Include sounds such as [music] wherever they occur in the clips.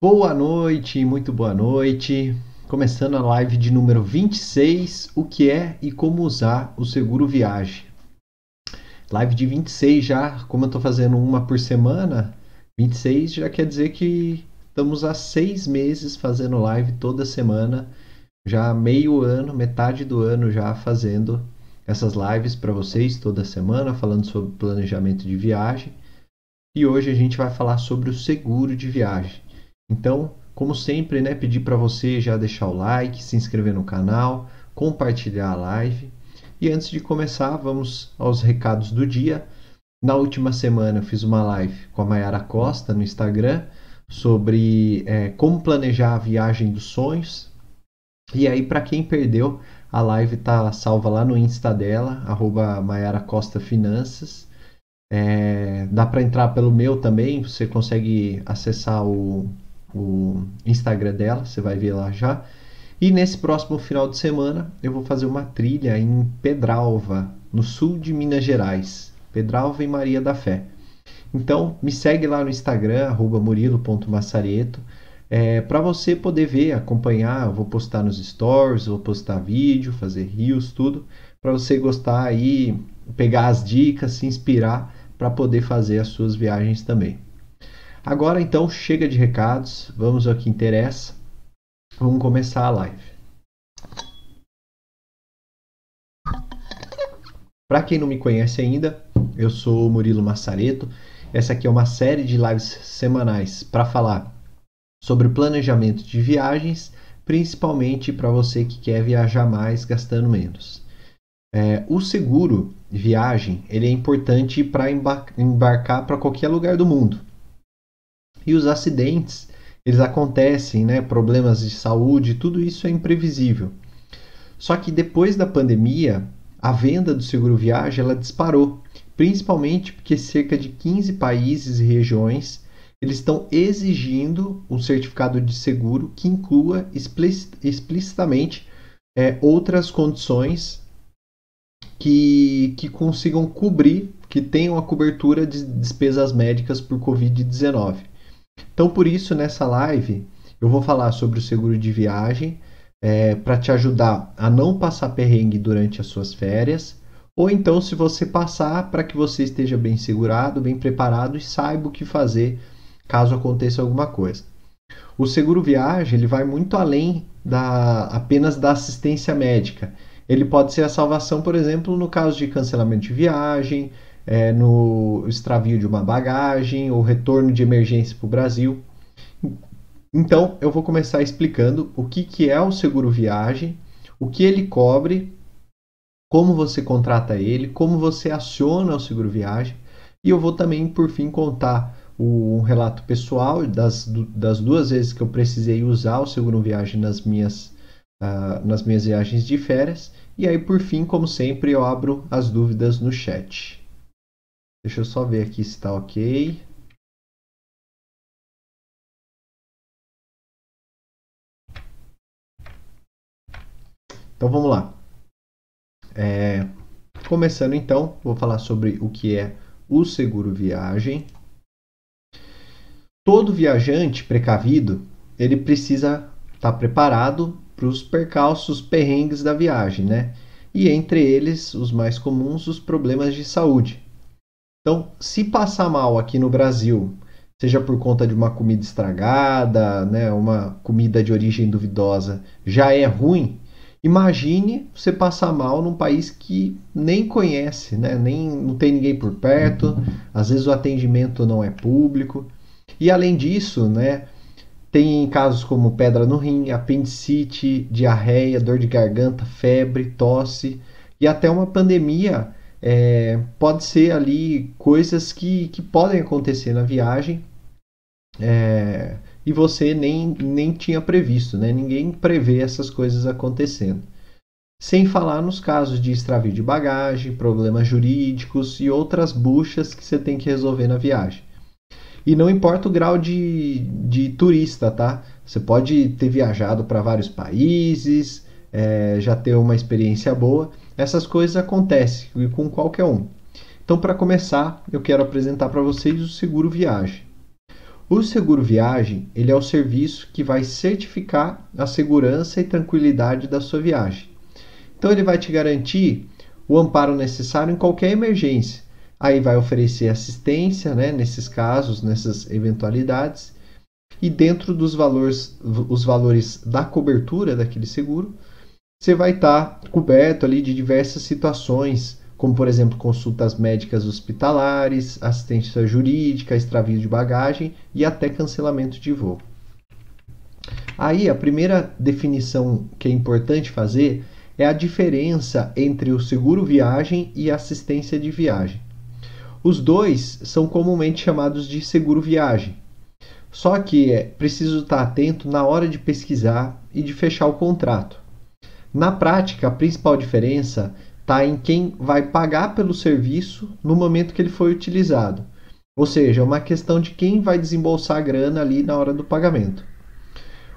Boa noite, muito boa noite. Começando a live de número 26, o que é e como usar o seguro viagem. Live de 26 já, como eu estou fazendo uma por semana, 26 já quer dizer que estamos há seis meses fazendo live toda semana, já meio ano, metade do ano já fazendo essas lives para vocês toda semana, falando sobre planejamento de viagem. E hoje a gente vai falar sobre o seguro de viagem. Então, como sempre, né, pedir para você já deixar o like, se inscrever no canal, compartilhar a live. E antes de começar, vamos aos recados do dia. Na última semana eu fiz uma live com a Mayara Costa no Instagram sobre é, como planejar a viagem dos sonhos. E aí, para quem perdeu, a live tá salva lá no Insta dela, arroba Mayara Costa Finanças. É, dá para entrar pelo meu também, você consegue acessar o, o Instagram dela, você vai ver lá já. E nesse próximo final de semana eu vou fazer uma trilha em Pedralva, no sul de Minas Gerais. Pedralva e Maria da Fé. Então me segue lá no Instagram, murilo.massareto, é, para você poder ver, acompanhar. Eu vou postar nos stories, vou postar vídeo, fazer rios, tudo, para você gostar aí, pegar as dicas, se inspirar para poder fazer as suas viagens também. Agora então chega de recados, vamos ao que interessa. Vamos começar a live. Para quem não me conhece ainda, eu sou Murilo Massareto. Essa aqui é uma série de lives semanais para falar sobre planejamento de viagens, principalmente para você que quer viajar mais gastando menos. É, o seguro viagem ele é importante para embarcar para qualquer lugar do mundo. E os acidentes, eles acontecem, né? Problemas de saúde, tudo isso é imprevisível. Só que depois da pandemia, a venda do seguro viagem ela disparou, principalmente porque cerca de 15 países e regiões eles estão exigindo um certificado de seguro que inclua explicitamente é, outras condições que, que consigam cobrir, que tenham a cobertura de despesas médicas por Covid-19. Então, por isso, nessa live, eu vou falar sobre o seguro de viagem é, para te ajudar a não passar perrengue durante as suas férias, ou então, se você passar, para que você esteja bem segurado, bem preparado e saiba o que fazer caso aconteça alguma coisa. O seguro viagem ele vai muito além da apenas da assistência médica. Ele pode ser a salvação, por exemplo, no caso de cancelamento de viagem, é, no extravio de uma bagagem ou retorno de emergência para o Brasil. Então, eu vou começar explicando o que, que é o seguro viagem, o que ele cobre, como você contrata ele, como você aciona o seguro viagem, e eu vou também, por fim, contar um relato pessoal das, das duas vezes que eu precisei usar o seguro viagem nas minhas, uh, nas minhas viagens de férias. E aí, por fim, como sempre, eu abro as dúvidas no chat. Deixa eu só ver aqui se está ok. Então vamos lá. É, começando então, vou falar sobre o que é o seguro viagem. Todo viajante precavido, ele precisa estar tá preparado para os percalços, perrengues da viagem, né? E entre eles, os mais comuns, os problemas de saúde. Então, se passar mal aqui no Brasil, seja por conta de uma comida estragada, né, uma comida de origem duvidosa, já é ruim. Imagine você passar mal num país que nem conhece, né, nem não tem ninguém por perto, às vezes o atendimento não é público. E além disso, né, tem casos como pedra no rim, apendicite, diarreia, dor de garganta, febre, tosse e até uma pandemia é, pode ser ali coisas que, que podem acontecer na viagem é, e você nem, nem tinha previsto, né? Ninguém prevê essas coisas acontecendo. Sem falar nos casos de extravio de bagagem, problemas jurídicos e outras buchas que você tem que resolver na viagem. E não importa o grau de, de turista, tá? Você pode ter viajado para vários países, é, já ter uma experiência boa, essas coisas acontecem com qualquer um. Então, para começar, eu quero apresentar para vocês o seguro viagem. O seguro viagem, ele é o serviço que vai certificar a segurança e tranquilidade da sua viagem. Então ele vai te garantir o amparo necessário em qualquer emergência. Aí vai oferecer assistência, né, nesses casos, nessas eventualidades. E dentro dos valores, os valores da cobertura daquele seguro, você vai estar tá coberto ali de diversas situações como por exemplo consultas médicas hospitalares, assistência jurídica, extravio de bagagem e até cancelamento de voo. Aí a primeira definição que é importante fazer é a diferença entre o seguro viagem e assistência de viagem. Os dois são comumente chamados de seguro viagem. Só que é preciso estar atento na hora de pesquisar e de fechar o contrato. Na prática, a principal diferença está em quem vai pagar pelo serviço no momento que ele foi utilizado. Ou seja, é uma questão de quem vai desembolsar a grana ali na hora do pagamento.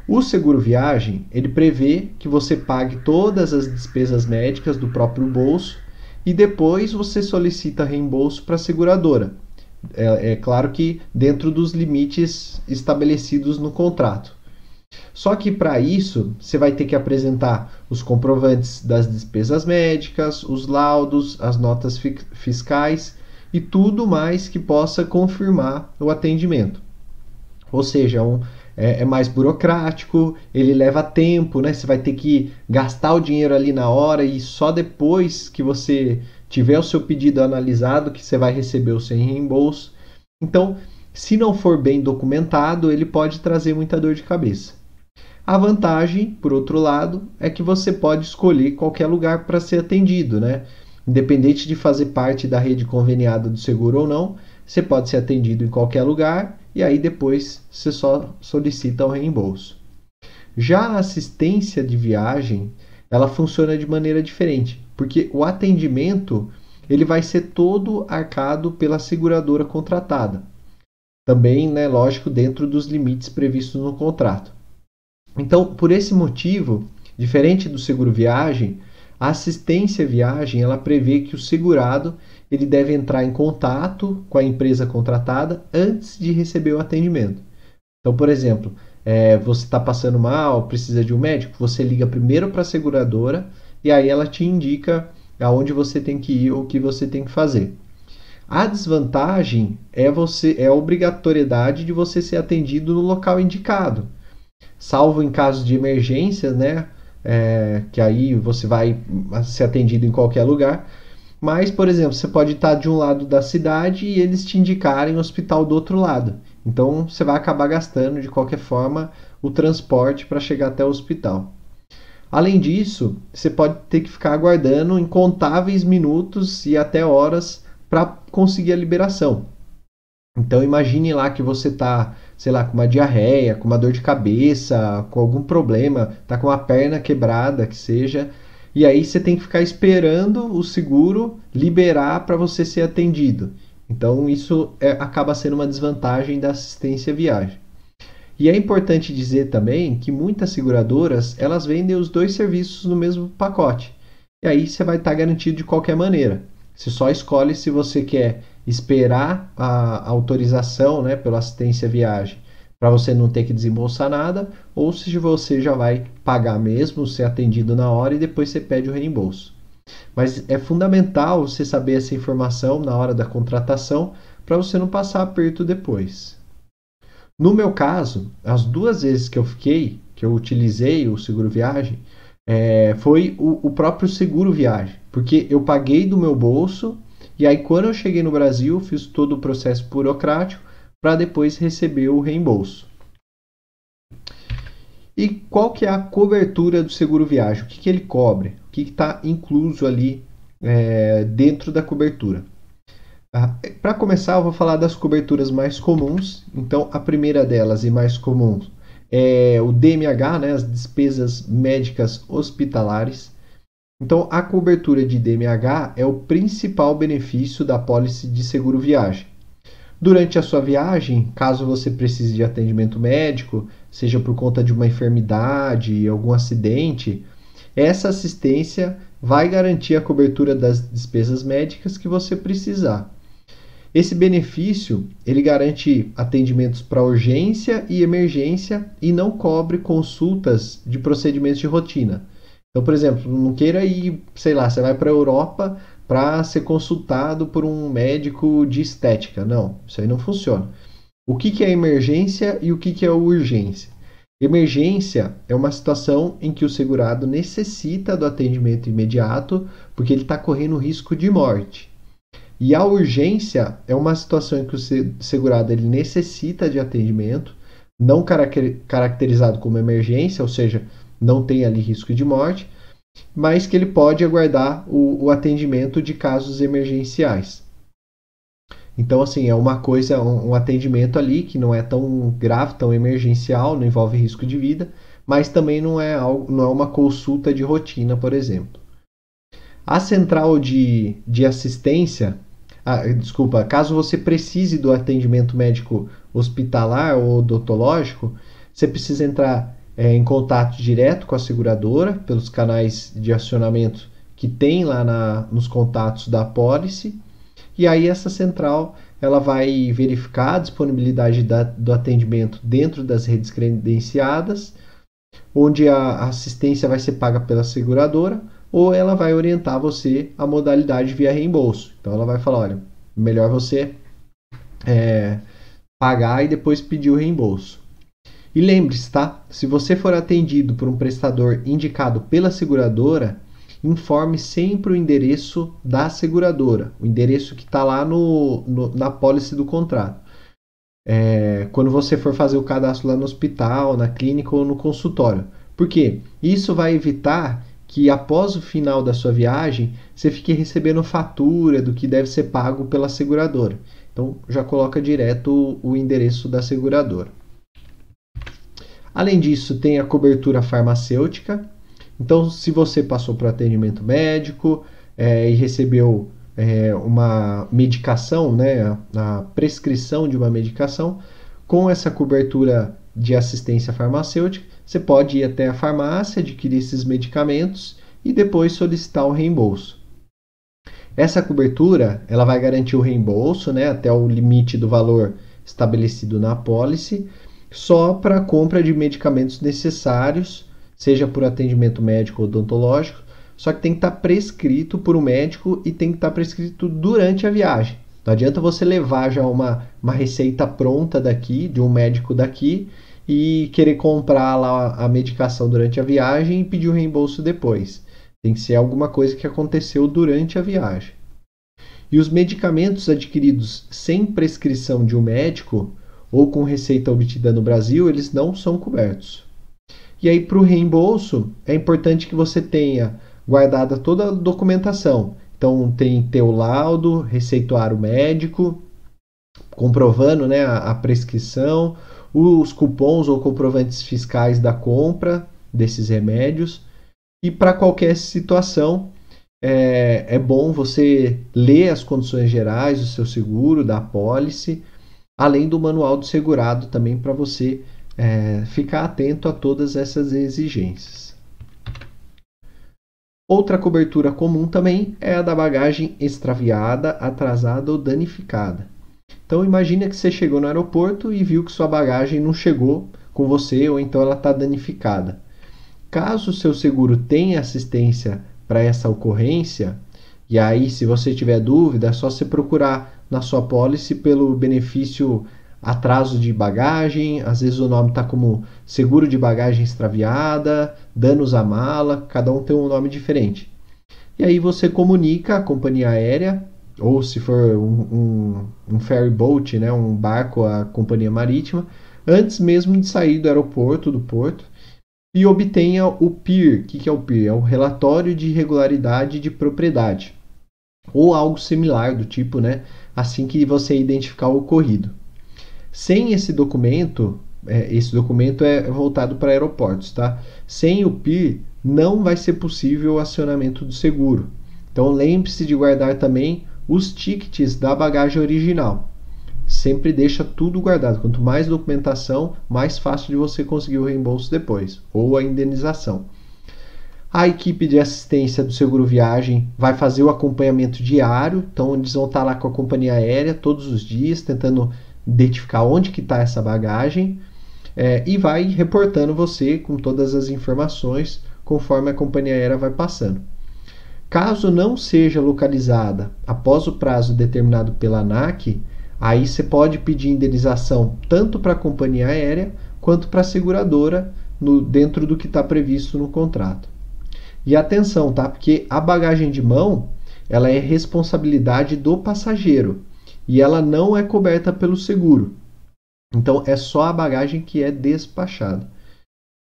O seguro viagem, ele prevê que você pague todas as despesas médicas do próprio bolso e depois você solicita reembolso para a seguradora. É, é claro que dentro dos limites estabelecidos no contrato. Só que para isso você vai ter que apresentar os comprovantes das despesas médicas, os laudos, as notas fiscais e tudo mais que possa confirmar o atendimento. Ou seja, um, é, é, mais burocrático, ele leva tempo, né? Você vai ter que gastar o dinheiro ali na hora e só depois que você tiver o seu pedido analisado que você vai receber o seu reembolso. Então, se não for bem documentado, ele pode trazer muita dor de cabeça. A vantagem, por outro lado, é que você pode escolher qualquer lugar para ser atendido, né? Independente de fazer parte da rede conveniada do seguro ou não, você pode ser atendido em qualquer lugar e aí depois você só solicita o reembolso. Já a assistência de viagem, ela funciona de maneira diferente, porque o atendimento ele vai ser todo arcado pela seguradora contratada. Também, né, lógico, dentro dos limites previstos no contrato. Então, por esse motivo, diferente do seguro viagem, a assistência viagem ela prevê que o segurado ele deve entrar em contato com a empresa contratada antes de receber o atendimento. Então, por exemplo, é, você está passando mal, precisa de um médico, você liga primeiro para a seguradora e aí ela te indica aonde você tem que ir ou o que você tem que fazer. A desvantagem é você é a obrigatoriedade de você ser atendido no local indicado salvo em casos de emergência, né? É, que aí você vai ser atendido em qualquer lugar. Mas, por exemplo, você pode estar de um lado da cidade e eles te indicarem o hospital do outro lado. Então, você vai acabar gastando de qualquer forma o transporte para chegar até o hospital. Além disso, você pode ter que ficar aguardando incontáveis minutos e até horas para conseguir a liberação. Então imagine lá que você está sei lá, com uma diarreia, com uma dor de cabeça, com algum problema, tá com a perna quebrada, que seja, e aí você tem que ficar esperando o seguro liberar para você ser atendido. Então isso é, acaba sendo uma desvantagem da assistência viagem. E é importante dizer também que muitas seguradoras elas vendem os dois serviços no mesmo pacote. E aí você vai estar tá garantido de qualquer maneira. Você só escolhe se você quer esperar a autorização né, pela assistência viagem para você não ter que desembolsar nada, ou se você já vai pagar mesmo, ser atendido na hora e depois você pede o reembolso. Mas é fundamental você saber essa informação na hora da contratação para você não passar aperto depois. No meu caso, as duas vezes que eu fiquei, que eu utilizei o seguro viagem, é, foi o, o próprio seguro viagem, porque eu paguei do meu bolso e aí, quando eu cheguei no Brasil, fiz todo o processo burocrático para depois receber o reembolso. E qual que é a cobertura do seguro viagem? O que, que ele cobre? O que está incluso ali é, dentro da cobertura? Ah, para começar, eu vou falar das coberturas mais comuns. Então, a primeira delas e mais comum é o DMH, né, as despesas médicas hospitalares. Então, a cobertura de DMH é o principal benefício da pólice de seguro viagem. Durante a sua viagem, caso você precise de atendimento médico, seja por conta de uma enfermidade, algum acidente, essa assistência vai garantir a cobertura das despesas médicas que você precisar. Esse benefício ele garante atendimentos para urgência e emergência e não cobre consultas de procedimentos de rotina. Então, por exemplo, não queira ir, sei lá, você vai para a Europa para ser consultado por um médico de estética. Não, isso aí não funciona. O que, que é emergência e o que, que é urgência? Emergência é uma situação em que o segurado necessita do atendimento imediato porque ele está correndo risco de morte. E a urgência é uma situação em que o segurado ele necessita de atendimento, não caracterizado como emergência, ou seja, não tem ali risco de morte, mas que ele pode aguardar o, o atendimento de casos emergenciais. Então, assim, é uma coisa, um, um atendimento ali que não é tão grave, tão emergencial, não envolve risco de vida, mas também não é, algo, não é uma consulta de rotina, por exemplo. A central de, de assistência ah, desculpa, caso você precise do atendimento médico hospitalar ou odontológico, você precisa entrar é, em contato direto com a seguradora pelos canais de acionamento que tem lá na, nos contatos da pólice. E aí essa central ela vai verificar a disponibilidade da, do atendimento dentro das redes credenciadas, onde a assistência vai ser paga pela seguradora ou ela vai orientar você a modalidade via reembolso. Então ela vai falar, olha, melhor você é, pagar e depois pedir o reembolso. E lembre-se, tá? Se você for atendido por um prestador indicado pela seguradora, informe sempre o endereço da seguradora, o endereço que está lá no, no, na pólice do contrato. É, quando você for fazer o cadastro lá no hospital, na clínica ou no consultório. Por quê? Isso vai evitar que após o final da sua viagem você fique recebendo fatura do que deve ser pago pela seguradora. Então já coloca direto o endereço da seguradora. Além disso, tem a cobertura farmacêutica. Então, se você passou por atendimento médico é, e recebeu é, uma medicação, né, a prescrição de uma medicação, com essa cobertura de assistência farmacêutica, você pode ir até a farmácia, adquirir esses medicamentos e depois solicitar o reembolso. Essa cobertura ela vai garantir o reembolso né, até o limite do valor estabelecido na apólice, só para a compra de medicamentos necessários, seja por atendimento médico ou odontológico, só que tem que estar tá prescrito por um médico e tem que estar tá prescrito durante a viagem. Não adianta você levar já uma, uma receita pronta daqui, de um médico daqui, e querer comprar lá a medicação durante a viagem e pedir o reembolso depois. Tem que ser alguma coisa que aconteceu durante a viagem. E os medicamentos adquiridos sem prescrição de um médico ou com receita obtida no Brasil, eles não são cobertos. E aí, para o reembolso, é importante que você tenha guardada toda a documentação. Então, tem teu laudo, receituário médico, comprovando né, a, prescrição, os cupons ou comprovantes fiscais da compra desses remédios. E para qualquer situação, é, é, bom você ler as condições gerais do seu seguro, da apólice, além do manual do segurado também para você é, ficar atento a todas essas exigências. Outra cobertura comum também é a da bagagem extraviada, atrasada ou danificada. Então imagine que você chegou no aeroporto e viu que sua bagagem não chegou com você ou então ela está danificada. Caso o seu seguro tenha assistência para essa ocorrência, e aí se você tiver dúvida, é só você procurar na sua pólice pelo benefício atraso de bagagem, às vezes o nome está como seguro de bagagem extraviada, danos à mala, cada um tem um nome diferente. E aí você comunica a companhia aérea ou se for um, um, um ferry boat, né, um barco, a companhia marítima, antes mesmo de sair do aeroporto, do porto, e obtenha o PIR. O que, é o PIR? É o relatório de irregularidade de propriedade, ou algo similar do tipo, né, assim que você identificar o ocorrido. Sem esse documento, é, esse documento é voltado para aeroportos, tá? Sem o PIR, não vai ser possível o acionamento do seguro. Então lembre-se de guardar também os tickets da bagagem original. Sempre deixa tudo guardado. Quanto mais documentação, mais fácil de você conseguir o reembolso depois ou a indenização. A equipe de assistência do seguro viagem vai fazer o acompanhamento diário, então eles vão estar lá com a companhia aérea todos os dias, tentando identificar onde que está essa bagagem é, e vai reportando você com todas as informações conforme a companhia aérea vai passando. Caso não seja localizada após o prazo determinado pela ANAC, aí você pode pedir indenização tanto para a companhia aérea quanto para a seguradora no, dentro do que está previsto no contrato. E atenção, tá? Porque a bagagem de mão ela é responsabilidade do passageiro e ela não é coberta pelo seguro. Então é só a bagagem que é despachada.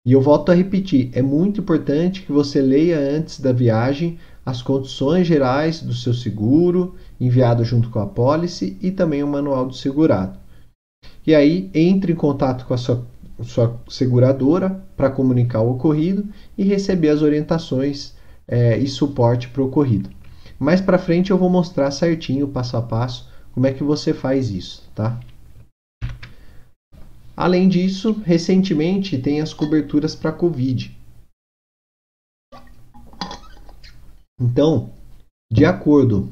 E eu volto a repetir, é muito importante que você leia antes da viagem as condições gerais do seu seguro, enviado junto com a pólice e também o manual do segurado. E aí entre em contato com a sua sua seguradora para comunicar o ocorrido e receber as orientações é, e suporte para o ocorrido. Mais para frente eu vou mostrar certinho, passo a passo, como é que você faz isso, tá? Além disso, recentemente tem as coberturas para Covid. Então, de acordo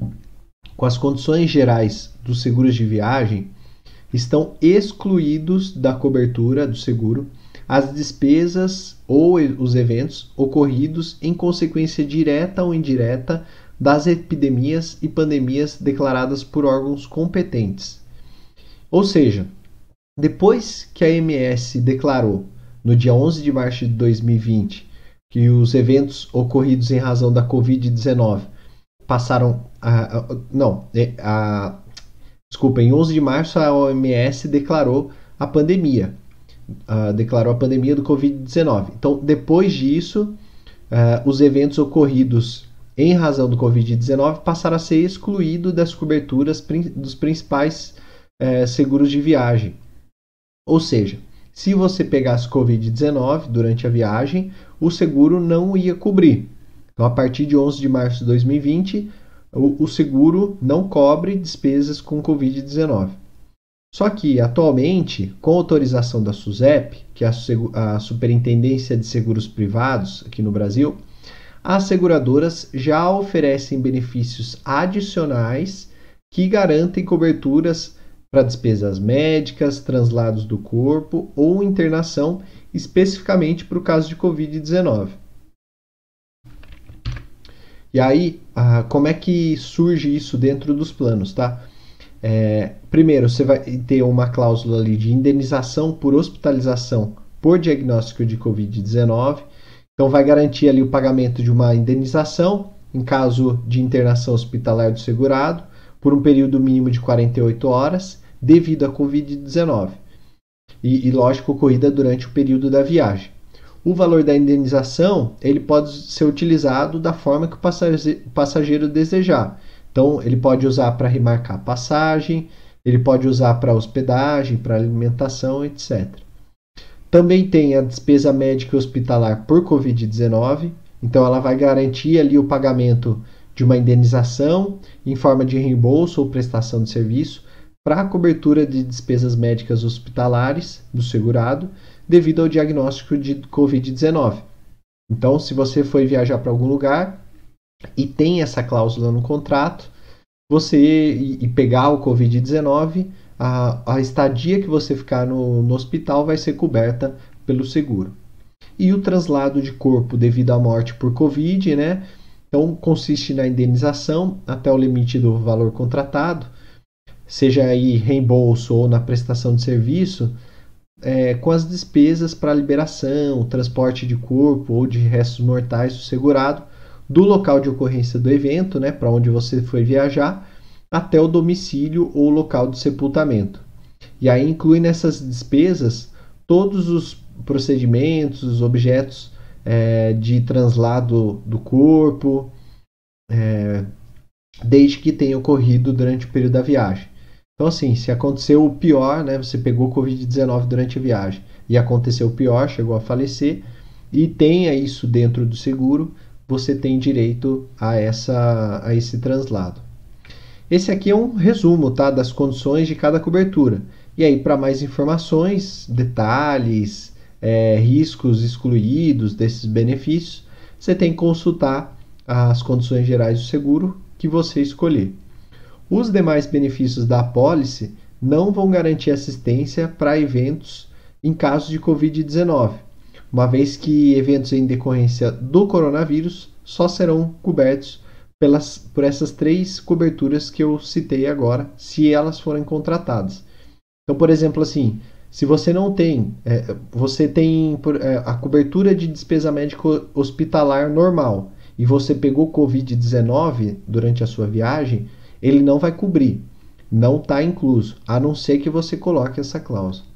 com as condições gerais dos seguros de viagem, estão excluídos da cobertura do seguro as despesas ou os eventos ocorridos em consequência direta ou indireta das epidemias e pandemias declaradas por órgãos competentes. Ou seja, depois que a MS declarou no dia 11 de março de 2020 que os eventos ocorridos em razão da Covid-19 passaram a, a, não, é, a, Desculpa, em 11 de março a OMS declarou a pandemia. Uh, declarou a pandemia do Covid-19. Então, depois disso, uh, os eventos ocorridos em razão do Covid-19 passaram a ser excluídos das coberturas dos principais uh, seguros de viagem. Ou seja, se você pegasse Covid-19 durante a viagem, o seguro não ia cobrir. Então, a partir de 11 de março de 2020, o, o seguro não cobre despesas com Covid-19. Só que, atualmente, com autorização da SUSEP, que é a, Superintendência de Seguros Privados aqui no Brasil, as seguradoras já oferecem benefícios adicionais que garantem coberturas para despesas médicas, translados do corpo ou internação, especificamente para o caso de Covid-19. E aí, ah, como é que surge isso dentro dos planos, tá? É, primeiro, você vai ter uma cláusula ali de indenização por hospitalização por diagnóstico de Covid-19. Então, vai garantir ali o pagamento de uma indenização em caso de internação hospitalar do segurado por um período mínimo de 48 horas devido à Covid-19. E, e, lógico, ocorrida durante o período da viagem o valor da indenização ele pode ser utilizado da forma que o passageiro desejar. Então, ele pode usar para remarcar passagem, ele pode usar para hospedagem, para alimentação, etc. Também tem a despesa médica hospitalar por Covid-19, então ela vai garantir ali o pagamento de uma indenização em forma de reembolso ou prestação de serviço para a cobertura de despesas médicas hospitalares do segurado devido ao diagnóstico de Covid-19. Então, se você foi viajar para algum lugar e tem essa cláusula no contrato, você e, pegar o Covid-19, a, a, estadia que você ficar no, no hospital vai ser coberta pelo seguro. E o translado de corpo devido à morte por Covid, né? Então, consiste na indenização até o limite do valor contratado, seja aí reembolso ou na prestação de serviço, é, com as despesas para liberação, transporte de corpo ou de restos mortais do segurado do local de ocorrência do evento, né, para onde você foi viajar, até o domicílio ou local de sepultamento. E aí inclui nessas despesas todos os procedimentos, os objetos é, de translado do corpo, é, desde que tenha ocorrido durante o período da viagem. Então, assim, se aconteceu o pior, né? Você pegou Covid-19 durante a viagem e aconteceu o pior, chegou a falecer, e tenha isso dentro do seguro, você tem direito a, essa, a esse translado. Esse aqui é um resumo tá, das condições de cada cobertura. E aí, para mais informações, detalhes, é, riscos excluídos desses benefícios, você tem que consultar as condições gerais do seguro que você escolher. Os demais benefícios da apólice não vão garantir assistência para eventos em caso de Covid-19, uma vez que eventos em decorrência do coronavírus só serão cobertos pelas, por essas três coberturas que eu citei agora, se elas forem contratadas. Então, por exemplo, assim, se você não tem, é, você tem é, a cobertura de despesa médica hospitalar normal e você pegou Covid-19 durante a sua viagem, ele não vai cobrir. Não está incluso, a não ser que você coloque essa cláusula.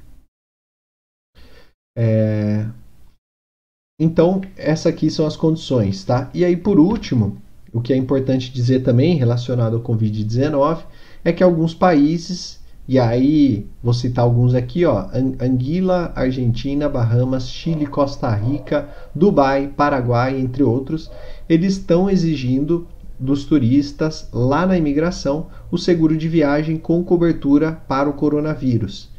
É... Então, essas aqui são as condições, tá? E aí, por último, o que é importante dizer também relacionado ao Covid-19 é que alguns países e aí, vou citar alguns aqui, ó: Anguila, Argentina, Bahamas, Chile, Costa Rica, Dubai, Paraguai, entre outros, eles estão exigindo dos turistas lá na imigração o seguro de viagem com cobertura para o coronavírus.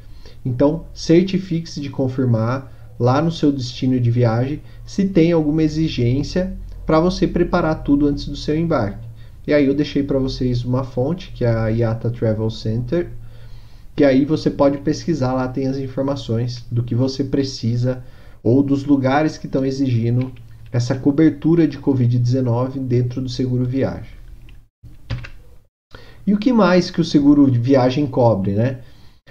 Então, certifique-se de confirmar lá no seu destino de viagem se tem alguma exigência para você preparar tudo antes do seu embarque. E aí eu deixei para vocês uma fonte, que é a IATA Travel Center, que aí você pode pesquisar lá, tem as informações do que você precisa ou dos lugares que estão exigindo essa cobertura de Covid-19 dentro do seguro viagem. E o que mais que o seguro viagem cobre, né?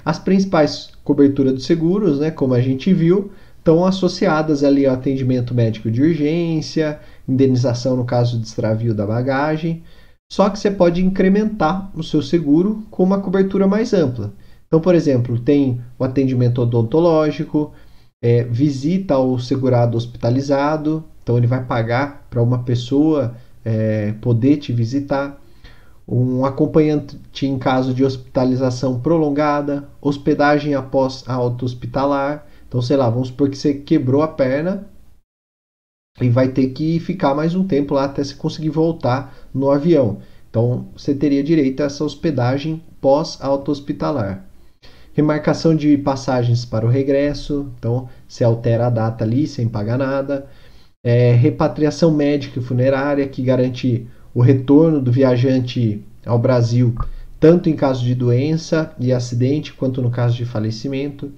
As principais coberturas dos seguros, né, como a gente viu, estão associadas ali ao atendimento médico de urgência, indenização no caso de extravio da bagagem, só que você pode incrementar o seu seguro com uma cobertura mais ampla. Então, por exemplo, tem o atendimento odontológico, é, visita ao segurado hospitalizado, então ele vai pagar para uma pessoa é, poder te visitar, um acompanhante em caso de hospitalização prolongada, hospedagem após alta hospitalar. Então, sei lá, vamos supor que você quebrou a perna e vai ter que ficar mais um tempo lá até você conseguir voltar no avião. Então, você teria direito a essa hospedagem pós-alta hospitalar remarcação de passagens para o regresso, então se altera a data ali sem pagar nada, é, repatriação médica e funerária, que garante o retorno do viajante ao Brasil, tanto em caso de doença e acidente, quanto no caso de falecimento,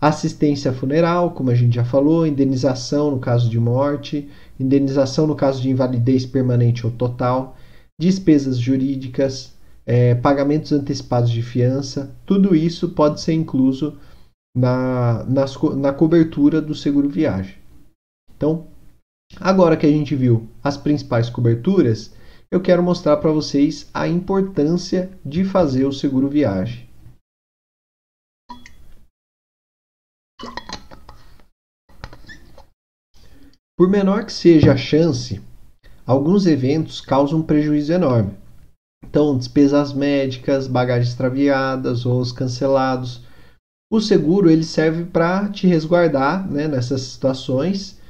assistência funeral, como a gente já falou, indenização no caso de morte, indenização no caso de invalidez permanente ou total, despesas jurídicas, é, pagamentos antecipados de fiança, tudo isso pode ser incluso na, nas, na cobertura do seguro viagem. Então, agora que a gente viu as principais coberturas, eu quero mostrar para vocês a importância de fazer o seguro viagem. Por menor que seja a chance, alguns eventos causam um prejuízo enorme. Então, despesas médicas, bagagens extraviadas, voos cancelados. O seguro ele serve para te resguardar né, nessas situações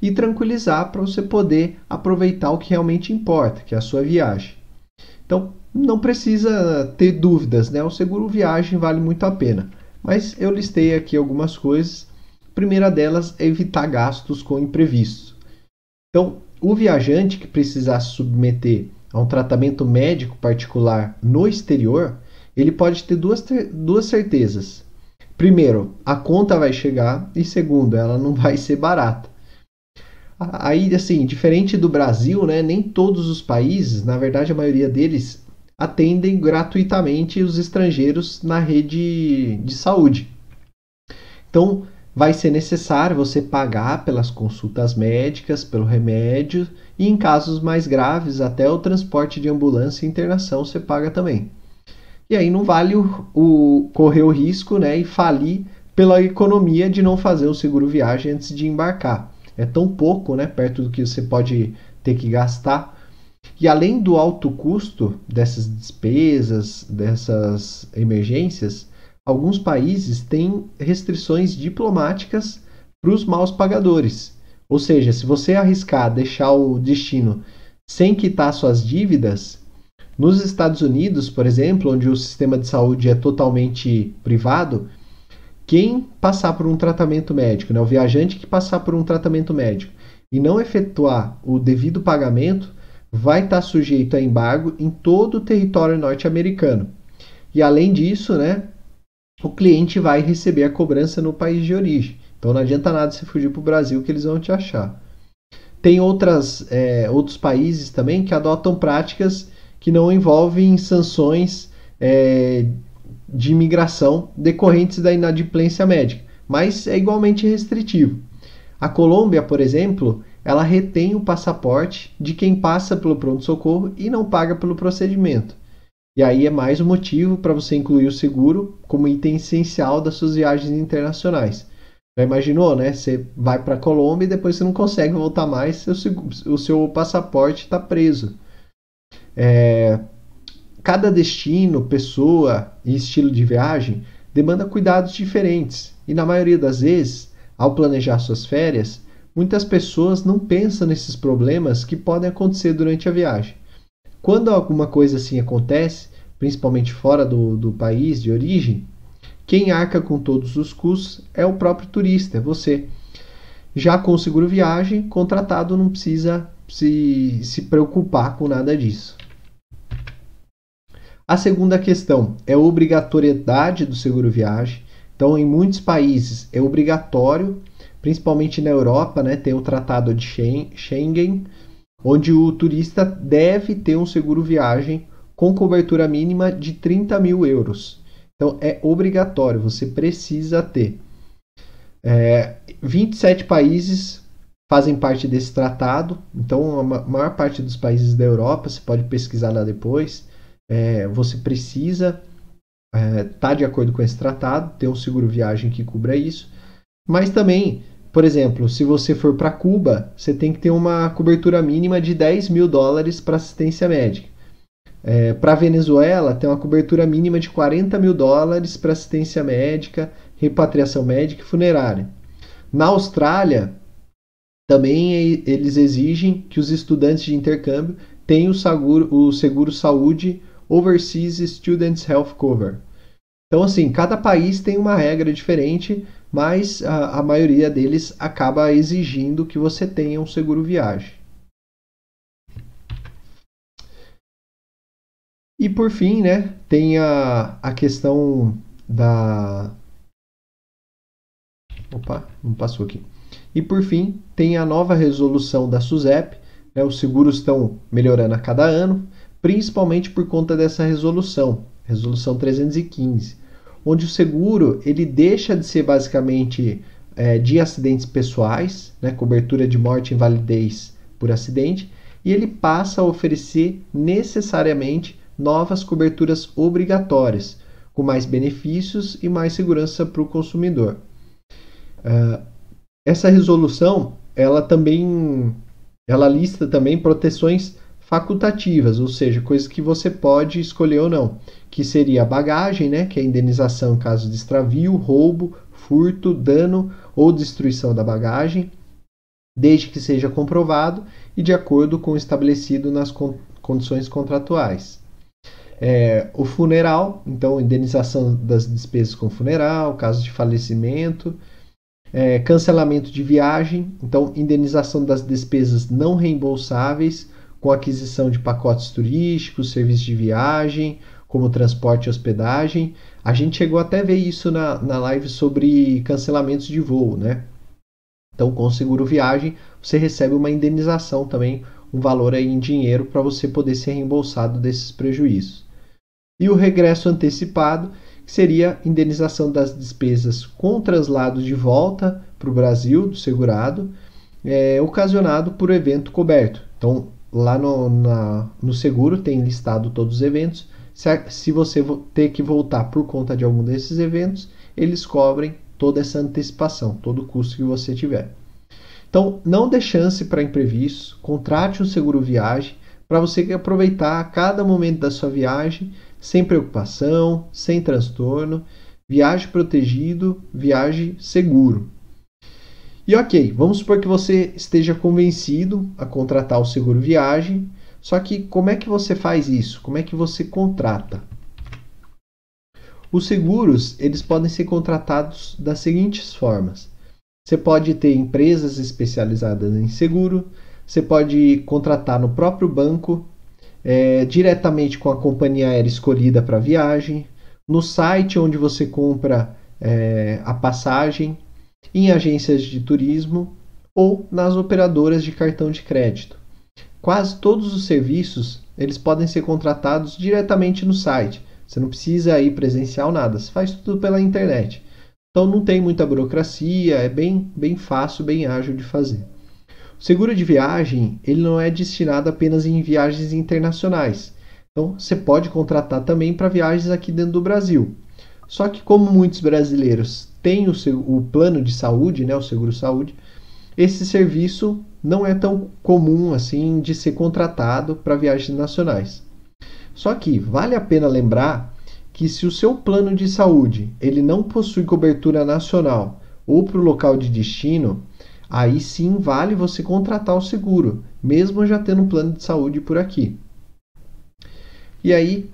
e tranquilizar para você poder aproveitar o que realmente importa, que é a sua viagem. Então, não precisa ter dúvidas, né? O seguro viagem vale muito a pena. Mas eu listei aqui algumas coisas. Primeira delas é evitar gastos com imprevistos. Então, o viajante que precisar se submeter a um tratamento médico particular no exterior, ele pode ter duas, duas certezas. Primeiro, a conta vai chegar e segundo, ela não vai ser barata. Aí, assim, diferente do Brasil, né, nem todos os países, na verdade a maioria deles, atendem gratuitamente os estrangeiros na rede de saúde. Então, vai ser necessário você pagar pelas consultas médicas, pelo remédio e em casos mais graves até o transporte de ambulância e internação você paga também. E aí não vale o, o correr o risco, né, e falir pela economia de não fazer o seguro viagem antes de embarcar. É tão pouco, né, perto do que você pode ter que gastar. E além do alto custo dessas despesas, dessas emergências, alguns países têm restrições diplomáticas para os maus pagadores. Ou seja, se você arriscar deixar o destino sem quitar suas dívidas, nos Estados Unidos, por exemplo, onde o sistema de saúde é totalmente privado, quem passar por um tratamento médico, né, o viajante que passar por um tratamento médico e não efetuar o devido pagamento, vai estar sujeito a embargo em todo o território norte-americano. E além disso, né, o cliente vai receber a cobrança no país de origem. Então não adianta nada você fugir para o Brasil que eles vão te achar. Tem outras, é, outros países também que adotam práticas que não envolvem sanções é, de imigração decorrentes da inadimplência médica, mas é igualmente restritivo. A Colômbia, por exemplo, ela retém o passaporte de quem passa pelo pronto-socorro e não paga pelo procedimento. E aí é mais um motivo para você incluir o seguro como item essencial das suas viagens internacionais. Já imaginou, né? Você vai para a Colômbia e depois você não consegue voltar mais, seu, o seu passaporte está preso. É, cada destino, pessoa e estilo de viagem demanda cuidados diferentes. E na maioria das vezes, ao planejar suas férias, muitas pessoas não pensam nesses problemas que podem acontecer durante a viagem. Quando alguma coisa assim acontece, principalmente fora do, do país de origem, quem arca com todos os custos é o próprio turista, é você. Já com o seguro viagem, contratado não precisa se, se preocupar com nada disso. A segunda questão é a obrigatoriedade do seguro viagem. Então, em muitos países é obrigatório, principalmente na Europa, né, tem o Tratado de Schengen, onde o turista deve ter um seguro viagem com cobertura mínima de 30 mil euros. Então é obrigatório, você precisa ter. É, 27 países fazem parte desse tratado, então a maior parte dos países da Europa, você pode pesquisar lá depois, é, você precisa estar é, tá de acordo com esse tratado, ter um seguro viagem que cubra isso, mas também, por exemplo, se você for para Cuba, você tem que ter uma cobertura mínima de 10 mil dólares para assistência médica. É, para Venezuela, tem uma cobertura mínima de 40 mil dólares para assistência médica, repatriação médica e funerária. Na Austrália, também eles exigem que os estudantes de intercâmbio tenham o seguro, o seguro saúde Overseas Students Health Cover. Então, assim, cada país tem uma regra diferente, mas a, a maioria deles acaba exigindo que você tenha um seguro viagem. E por fim, né, tem a, a questão da. Opa, não passou aqui. E por fim, tem a nova resolução da SUSEP. Né, os seguros estão melhorando a cada ano, principalmente por conta dessa resolução, resolução 315, onde o seguro ele deixa de ser basicamente é, de acidentes pessoais, né, cobertura de morte e invalidez por acidente, e ele passa a oferecer necessariamente novas coberturas obrigatórias, com mais benefícios e mais segurança para o consumidor. Uh, essa resolução, ela também, ela lista também proteções facultativas, ou seja, coisas que você pode escolher ou não, que seria a bagagem, né, que é a indenização em caso de extravio, roubo, furto, dano ou destruição da bagagem, desde que seja comprovado e de acordo com o estabelecido nas con condições contratuais. É, o funeral, então indenização das despesas com funeral, caso de falecimento, é, cancelamento de viagem, então indenização das despesas não reembolsáveis com aquisição de pacotes turísticos, serviços de viagem, como transporte e hospedagem. A gente chegou até a ver isso na, na live sobre cancelamentos de voo, né? Então, com o seguro viagem, você recebe uma indenização também, um valor aí em dinheiro para você poder ser reembolsado desses prejuízos e o regresso antecipado, que seria indenização das despesas com traslado de volta para o Brasil do segurado, é, ocasionado por evento coberto. Então, lá no, na, no seguro tem listado todos os eventos. Se, se você ter que voltar por conta de algum desses eventos, eles cobrem toda essa antecipação, todo o custo que você tiver. Então, não dê chance para imprevistos, contrate um seguro viagem para você aproveitar cada momento da sua viagem sem preocupação, sem transtorno, viaje protegido, viaje seguro. E ok, vamos supor que você esteja convencido a contratar o seguro viagem, só que como é que você faz isso? Como é que você contrata? Os seguros, eles podem ser contratados das seguintes formas. Você pode ter empresas especializadas em seguro, você pode contratar no próprio banco, é, diretamente com a companhia aérea escolhida para a viagem, no site onde você compra é, a passagem, em agências de turismo ou nas operadoras de cartão de crédito. Quase todos os serviços eles podem ser contratados diretamente no site. Você não precisa ir presencial nada, você faz tudo pela internet. Então não tem muita burocracia, é bem, bem fácil, bem ágil de fazer. O seguro de viagem ele não é destinado apenas em viagens internacionais. Então você pode contratar também para viagens aqui dentro do Brasil. Só que como muitos brasileiros têm o, seu, o plano de saúde, né, o seguro saúde, esse serviço não é tão comum assim de ser contratado para viagens nacionais. Só que vale a pena lembrar que se o seu plano de saúde ele não possui cobertura nacional ou para o local de destino, aí sim vale você contratar o seguro, mesmo já tendo um plano de saúde por aqui. E aí,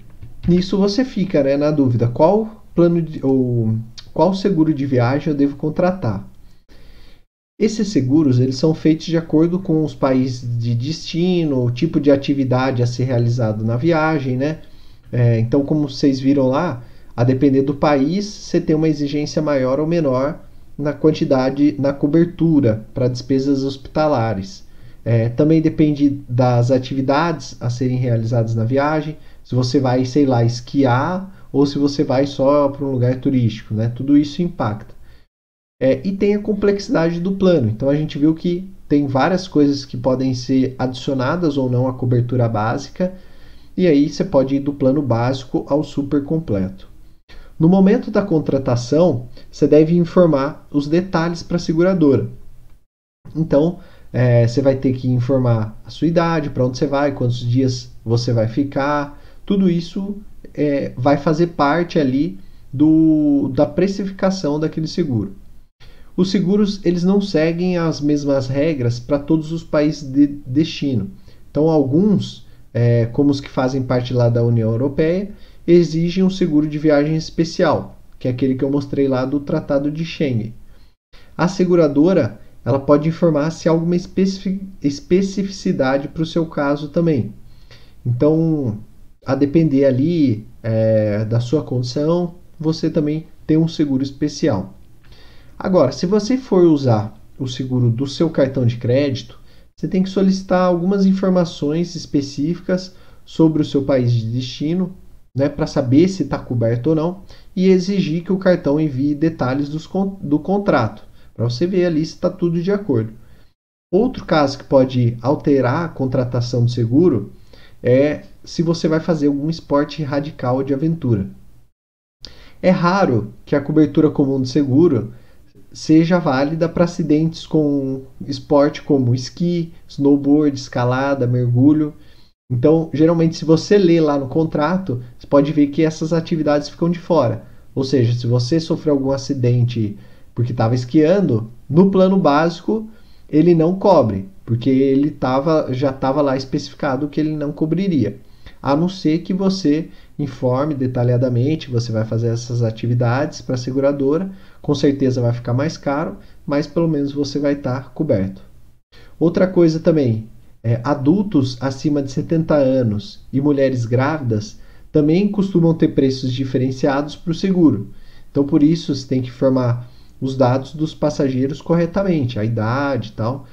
nisso você fica né, na dúvida, qual plano de, ou qual seguro de viagem eu devo contratar? Esses seguros eles são feitos de acordo com os países de destino, o tipo de atividade a ser realizado na viagem, né? É, então, como vocês viram lá, a depender do país, você tem uma exigência maior ou menor na quantidade, na cobertura para despesas hospitalares. É, também depende das atividades a serem realizadas na viagem. Se você vai, sei lá, esquiar ou se você vai só para um lugar turístico, né? Tudo isso impacta. É, e tem a complexidade do plano. Então a gente viu que tem várias coisas que podem ser adicionadas ou não à cobertura básica. E aí você pode ir do plano básico ao super completo. No momento da contratação, você deve informar os detalhes para a seguradora. Então, é, você vai ter que informar a sua idade, para onde você vai, quantos dias você vai ficar. Tudo isso é, vai fazer parte ali do, da precificação daquele seguro. Os seguros eles não seguem as mesmas regras para todos os países de destino. Então, alguns, é, como os que fazem parte lá da União Europeia, exigem um seguro de viagem especial, que é aquele que eu mostrei lá do Tratado de Schengen. A seguradora ela pode informar se há alguma especificidade para o seu caso também. Então, a depender ali é, da sua condição, você também tem um seguro especial. Agora, se você for usar o seguro do seu cartão de crédito, você tem que solicitar algumas informações específicas sobre o seu país de destino né, para saber se está coberto ou não, e exigir que o cartão envie detalhes dos, do contrato, para você ver ali se está tudo de acordo. Outro caso que pode alterar a contratação do seguro é se você vai fazer algum esporte radical de aventura. É raro que a cobertura comum do seguro seja válida para acidentes com esporte como esqui, snowboard, escalada, mergulho então, geralmente, se você lê lá no contrato, você pode ver que essas atividades ficam de fora. Ou seja, se você sofreu algum acidente porque estava esquiando, no plano básico ele não cobre, porque ele tava, já estava lá especificado que ele não cobriria. A não ser que você informe detalhadamente, você vai fazer essas atividades para a seguradora, com certeza vai ficar mais caro, mas pelo menos você vai estar tá coberto. Outra coisa também, é, adultos acima de 70 anos e mulheres grávidas também costumam ter preços diferenciados para o seguro. Então, por isso, você tem que informar os dados dos passageiros corretamente, a idade e tal.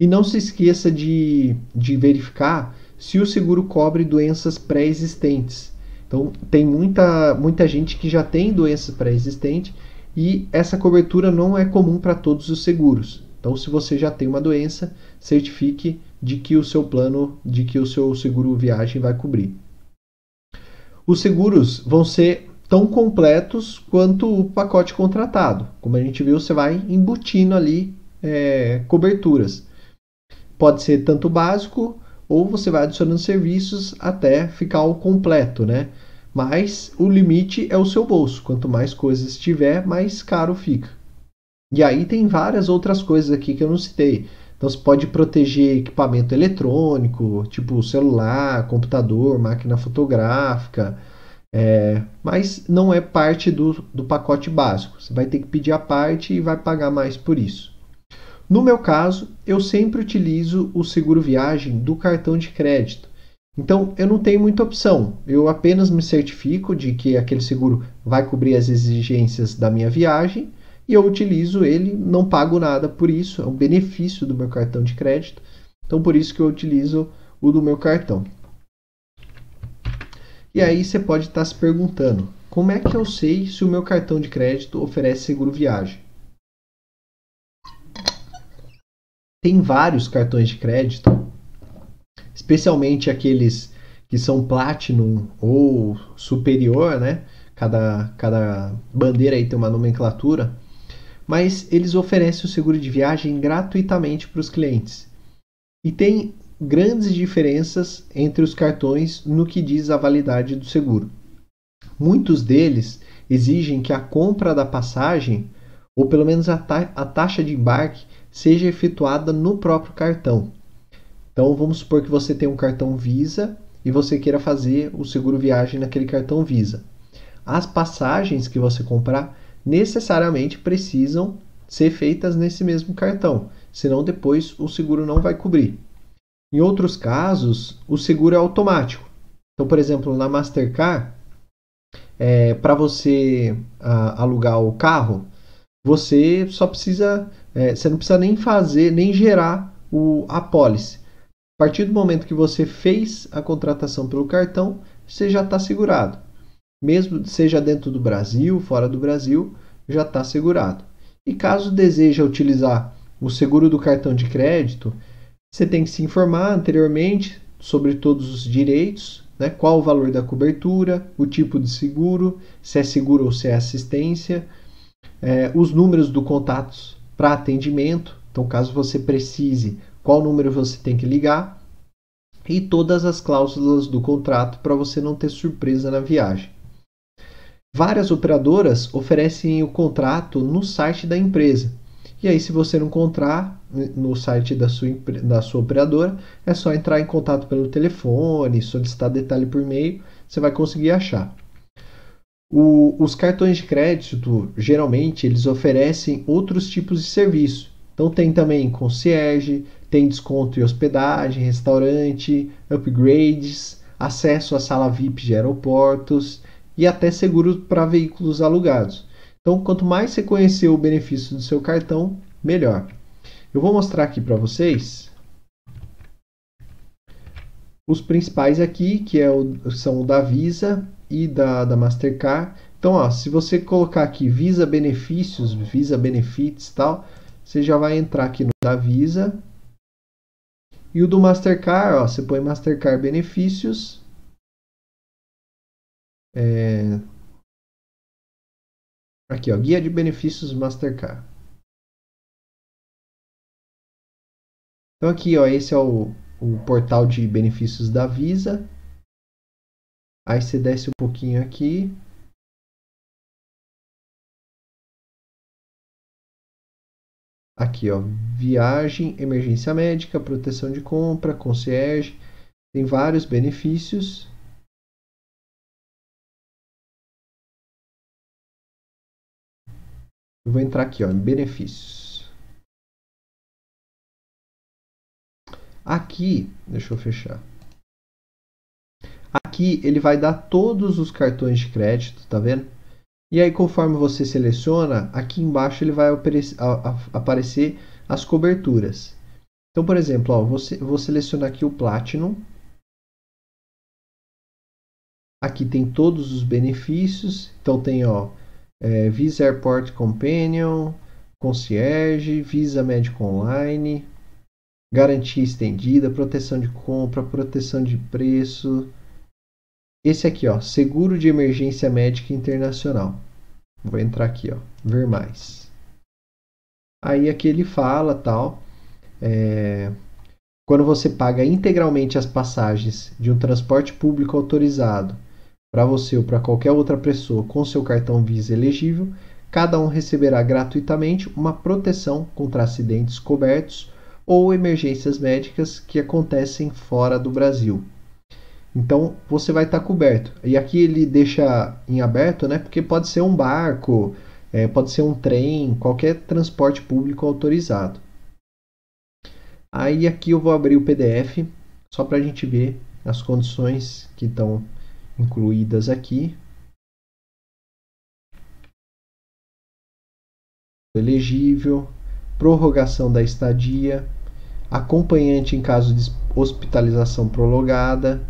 E não se esqueça de, de verificar se o seguro cobre doenças pré-existentes. Então, tem muita, muita gente que já tem doença pré-existente e essa cobertura não é comum para todos os seguros. Então, se você já tem uma doença, certifique de que o seu plano, de que o seu seguro viagem vai cobrir. Os seguros vão ser tão completos quanto o pacote contratado. Como a gente viu, você vai embutindo ali é, coberturas. Pode ser tanto básico ou você vai adicionando serviços até ficar o completo, né? Mas o limite é o seu bolso. Quanto mais coisas tiver, mais caro fica. E aí tem várias outras coisas aqui que eu não citei. Então você pode proteger equipamento eletrônico, tipo celular, computador, máquina fotográfica, É, mas não é parte do, do pacote básico. Você vai ter que pedir a parte e vai pagar mais por isso. No meu caso, eu sempre utilizo o seguro viagem do cartão de crédito. Então, eu não tenho muita opção. Eu apenas me certifico de que aquele seguro vai cobrir as exigências da minha viagem e eu utilizo ele, não pago nada por isso, é um benefício do meu cartão de crédito. Então, por isso que eu utilizo o do meu cartão. E aí você pode estar se perguntando: como é que eu sei se o meu cartão de crédito oferece seguro viagem? Tem vários cartões de crédito especialmente aqueles que são Platinum ou superior, né? Cada, cada bandeira aí tem uma nomenclatura, mas eles oferecem o seguro de viagem gratuitamente para os clientes. E tem grandes diferenças entre os cartões no que diz a validade do seguro. Muitos deles exigem que a compra da passagem, ou pelo menos a, ta a taxa de embarque, seja efetuada no próprio cartão. Então vamos supor que você tem um cartão Visa e você queira fazer o seguro viagem naquele cartão Visa. As passagens que você comprar necessariamente precisam ser feitas nesse mesmo cartão, senão depois o seguro não vai cobrir. Em outros casos, o seguro é automático. Então, por exemplo, na Mastercard, é, para você a, alugar o carro, você só precisa, é, você não precisa nem fazer, nem gerar o, a pólice. A partir do momento que você fez a contratação pelo cartão, você já está segurado. Mesmo seja dentro do Brasil, fora do Brasil, já está segurado. E caso deseja utilizar o seguro do cartão de crédito, você tem que se informar anteriormente sobre todos os direitos, né? qual o valor da cobertura, o tipo de seguro, se é seguro ou se é assistência, é, os números do contatos para atendimento. Então, caso você precise qual número você tem que ligar e todas as cláusulas do contrato para você não ter surpresa na viagem. Várias operadoras oferecem o contrato no site da empresa. E aí, se você não encontrar no site da sua, da sua operadora, é só entrar em contato pelo telefone, solicitar detalhe por e-mail, você vai conseguir achar. O, os cartões de crédito, geralmente, eles oferecem outros tipos de serviço. Então, tem também concierge, tem desconto em hospedagem, restaurante, upgrades, acesso à sala VIP de aeroportos e até seguro para veículos alugados. Então, quanto mais você conhecer o benefício do seu cartão, melhor. Eu vou mostrar aqui para vocês os principais aqui, que é o, são o da Visa e da, da Mastercard. Então, ó, se você colocar aqui Visa Benefícios, Visa Benefits tal, você já vai entrar aqui no da Visa e o do Mastercard, ó, você põe Mastercard benefícios. É... Aqui, ó, guia de benefícios Mastercard. Então aqui, ó, esse é o, o portal de benefícios da Visa. Aí você desce um pouquinho aqui. Aqui, ó, viagem, emergência médica, proteção de compra, concierge, tem vários benefícios. Eu vou entrar aqui, ó, em benefícios. Aqui, deixa eu fechar. Aqui ele vai dar todos os cartões de crédito, tá vendo? E aí, conforme você seleciona, aqui embaixo ele vai aparecer as coberturas. Então, por exemplo, ó, vou, vou selecionar aqui o Platinum. Aqui tem todos os benefícios. Então, tem ó, é, Visa Airport Companion, Concierge, Visa Médico Online, garantia estendida, proteção de compra, proteção de preço, esse aqui, ó, seguro de emergência médica internacional. Vou entrar aqui, ó, ver mais. Aí aqui ele fala tal, é, quando você paga integralmente as passagens de um transporte público autorizado para você ou para qualquer outra pessoa com seu cartão Visa elegível, cada um receberá gratuitamente uma proteção contra acidentes cobertos ou emergências médicas que acontecem fora do Brasil. Então você vai estar tá coberto. E aqui ele deixa em aberto, né? Porque pode ser um barco, é, pode ser um trem, qualquer transporte público autorizado. Aí aqui eu vou abrir o PDF só para a gente ver as condições que estão incluídas aqui. Elegível, prorrogação da estadia, acompanhante em caso de hospitalização prolongada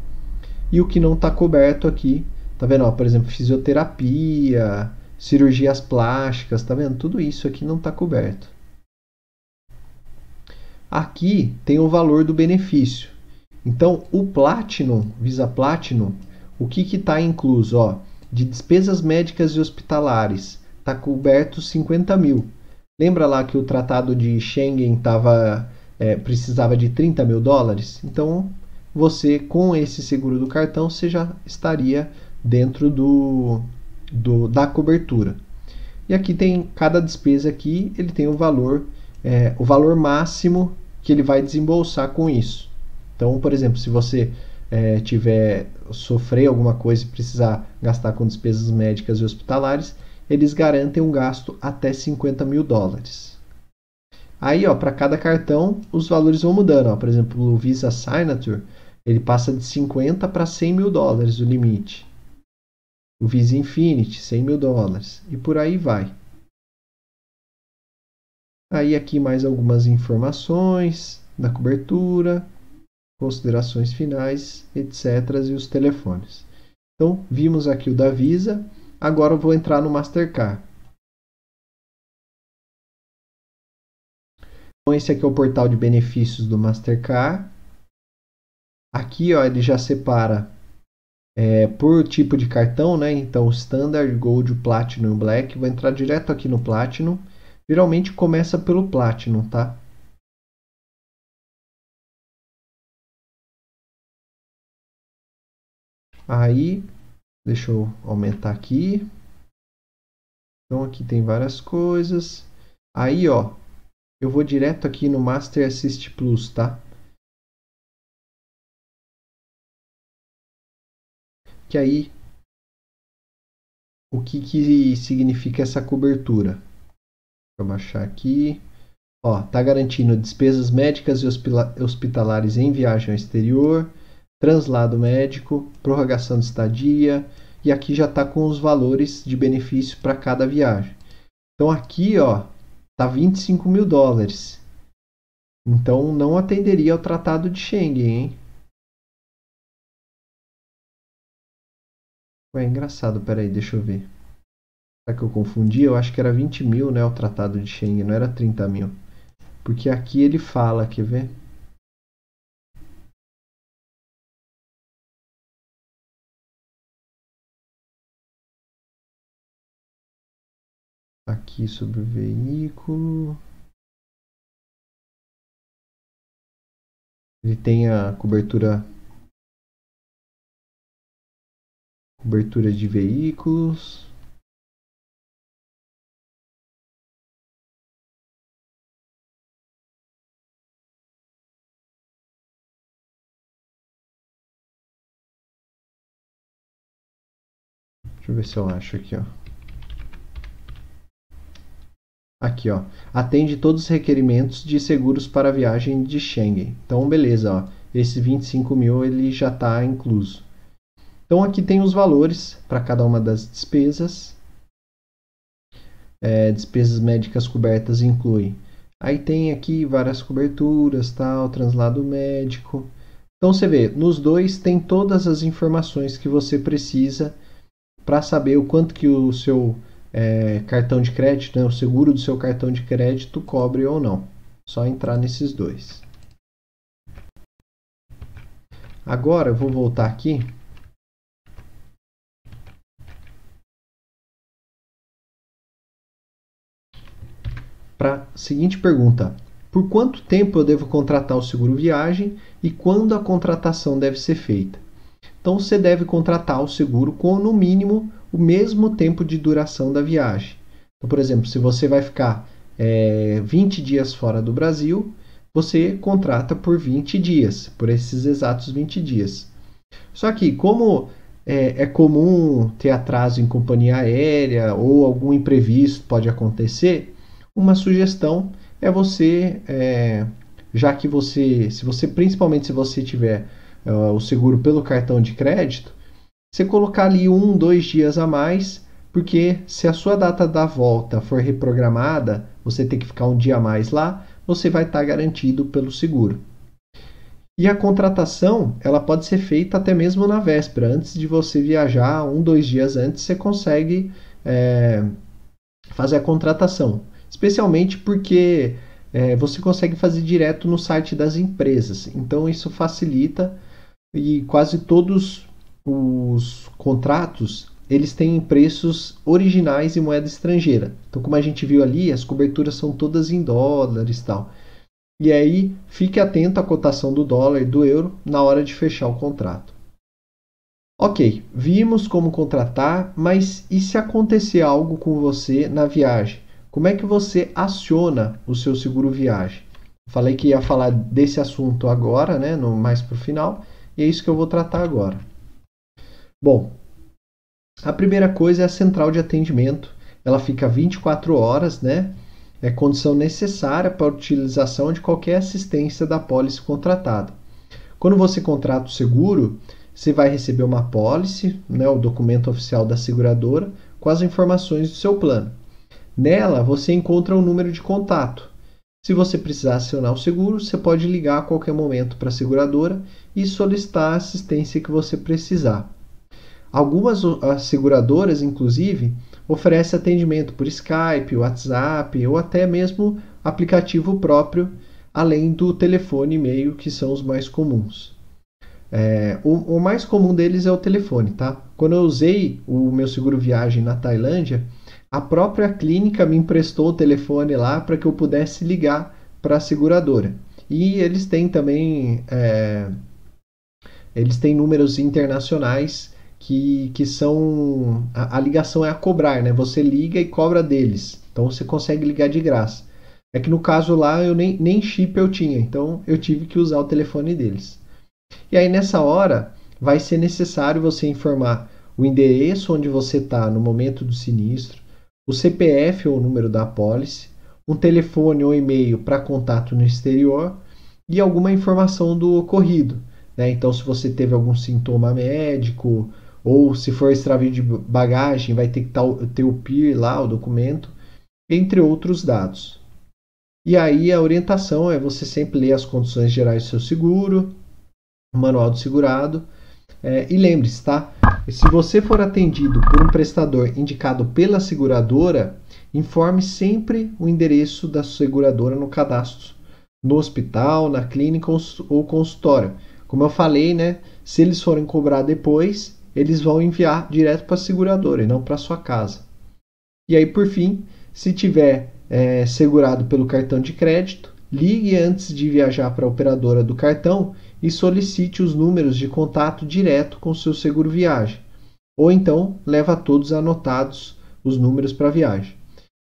e o que não está coberto aqui, tá vendo? Ó, por exemplo, fisioterapia, cirurgias plásticas, tá vendo? Tudo isso aqui não está coberto. Aqui tem o valor do benefício. Então, o Platinum, Visa Platinum, o que está incluso? Ó, de despesas médicas e hospitalares, está coberto 50 mil. Lembra lá que o tratado de Schengen tava, é, precisava de 30 mil dólares? Então, você, com esse seguro do cartão, você já estaria dentro do, do da cobertura. E aqui tem cada despesa aqui, ele tem o valor é, o valor máximo que ele vai desembolsar com isso. Então, por exemplo, se você é, tiver sofrer alguma coisa e precisar gastar com despesas médicas e hospitalares, eles garantem um gasto até 50 mil dólares. Aí, ó, para cada cartão, os valores vão mudando. Ó. Por exemplo, o Visa Signature, ele passa de 50 para 100 mil dólares o limite. O Visa Infinity, 100 mil dólares. E por aí vai. Aí aqui mais algumas informações da cobertura, considerações finais, etc. e os telefones. Então, vimos aqui o da Visa, agora eu vou entrar no Mastercard. Então, esse aqui é o portal de benefícios do Mastercard. Aqui ó, ele já separa é, por tipo de cartão, né? Então, Standard, Gold, Platinum Black. Vou entrar direto aqui no Platinum. Geralmente começa pelo Platinum, tá? Aí, deixa eu aumentar aqui. Então aqui tem várias coisas. Aí, ó, eu vou direto aqui no Master Assist Plus, tá? Que aí, o que, que significa essa cobertura? Vou baixar aqui. Ó, tá garantindo despesas médicas e hospitalares em viagem ao exterior, translado médico, prorrogação de estadia, e aqui já está com os valores de benefício para cada viagem. Então aqui, ó, tá 25 mil dólares. Então não atenderia ao Tratado de Schengen, hein? Ué, engraçado, peraí, deixa eu ver. Será que eu confundi? Eu acho que era 20 mil, né? O tratado de Schengen, não era 30 mil. Porque aqui ele fala, quer ver? Aqui sobre o veículo. Ele tem a cobertura cobertura de veículos. Deixa eu ver se eu acho aqui, ó. Aqui, ó. Atende todos os requerimentos de seguros para viagem de Schengen. Então, beleza, ó. Esse 25 mil ele já está incluso. Então, aqui tem os valores para cada uma das despesas. É, despesas médicas cobertas inclui. Aí tem aqui várias coberturas, tal, translado médico. Então você vê, nos dois tem todas as informações que você precisa para saber o quanto que o seu é, cartão de crédito, né, o seguro do seu cartão de crédito cobre ou não. Só entrar nesses dois. Agora eu vou voltar aqui. Para a seguinte pergunta: Por quanto tempo eu devo contratar o seguro viagem e quando a contratação deve ser feita? Então você deve contratar o seguro com no mínimo o mesmo tempo de duração da viagem. Então, por exemplo, se você vai ficar é, 20 dias fora do Brasil, você contrata por 20 dias, por esses exatos 20 dias. Só que, como é, é, comum ter atraso em companhia aérea ou algum imprevisto pode acontecer, uma sugestão é você, é, já que você, se você, principalmente se você tiver uh, o seguro pelo cartão de crédito, você colocar ali um, dois dias a mais, porque se a sua data da volta for reprogramada, você tem que ficar um dia a mais lá, você vai estar garantido pelo seguro. E a contratação, ela pode ser feita até mesmo na véspera, antes de você viajar, um, dois dias antes, você consegue é, fazer a contratação. Especialmente porque é, você consegue fazer direto no site das empresas. Então isso facilita e quase todos os contratos eles têm preços originais em moeda estrangeira. Então, como a gente viu ali, as coberturas são todas em dólares, tal. E aí, fique atento à cotação do dólar e do euro na hora de fechar o contrato. Ok, vimos como contratar, mas e se acontecer algo com você na viagem? Como é que você aciona o seu seguro viagem? Falei que ia falar desse assunto agora, né, no, mais para o final, e é isso que eu vou tratar agora. Bom, a primeira coisa é a central de atendimento. Ela fica 24 horas, né? é condição necessária para a utilização de qualquer assistência da pólice contratada. Quando você contrata o seguro, você vai receber uma pólice, né, o documento oficial da seguradora, com as informações do seu plano. Nela, você encontra o um número de contato. Se você precisar acionar o seguro, você pode ligar a qualquer momento para a seguradora e solicitar a assistência que você precisar. Algumas seguradoras, inclusive, oferece atendimento por Skype, WhatsApp ou até mesmo aplicativo próprio, além do telefone e e-mail, que são os mais comuns. É, o, o, mais comum deles é o telefone, tá? Quando eu usei o meu seguro viagem na Tailândia, a própria clínica me emprestou o telefone lá para que eu pudesse ligar para a seguradora. E eles têm também é, eles têm números internacionais que, que são. A, a, ligação é a cobrar, né? Você liga e cobra deles. Então você consegue ligar de graça. É que no caso lá eu nem, nem chip eu tinha, então eu tive que usar o telefone deles. E aí nessa hora vai ser necessário você informar o endereço onde você está no momento do sinistro, o CPF ou o número da apólice, um telefone ou e-mail para contato no exterior e alguma informação do ocorrido. Né? Então, se você teve algum sintoma médico, ou se for extravio de bagagem, vai ter que ter o PIR lá, o documento, entre outros dados. E aí a orientação é você sempre ler as condições gerais do seu seguro, o manual do segurado. É, e lembre-se, tá? Se você for atendido por um prestador indicado pela seguradora, informe sempre o endereço da seguradora no cadastro, no hospital, na clínica ou consultório. Como eu falei, né? Se eles forem cobrar depois, eles vão enviar direto para a seguradora e não para sua casa. E aí, por fim, se tiver é, segurado pelo cartão de crédito, ligue antes de viajar para a operadora do cartão e solicite os números de contato direto com seu seguro viagem. Ou então, leva todos anotados os números para viagem.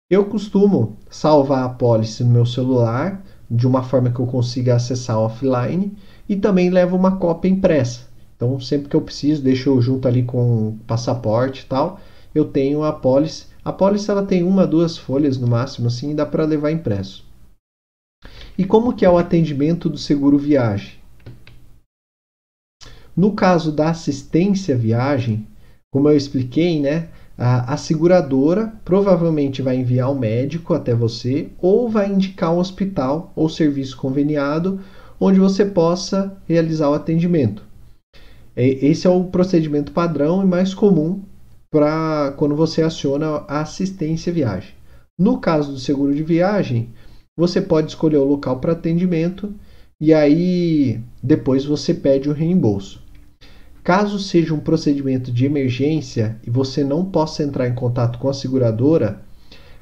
Eu costumo salvar a pólice no meu celular de uma forma que eu consiga acessar offline e também levo uma cópia impressa. Então, sempre que eu preciso, deixo eu junto ali com o passaporte e tal, eu tenho a pólice. A pólice ela tem uma, duas folhas no máximo, assim, e dá para levar impresso. E como que é o atendimento do seguro viagem? No caso da assistência viagem, como eu expliquei, né, a, seguradora provavelmente vai enviar um médico até você ou vai indicar um hospital ou serviço conveniado onde você possa realizar o atendimento. Esse é o procedimento padrão e mais comum para quando você aciona a assistência viagem. No caso do seguro de viagem, você pode escolher o local para atendimento e aí depois você pede o reembolso. Caso seja um procedimento de emergência e você não possa entrar em contato com a seguradora,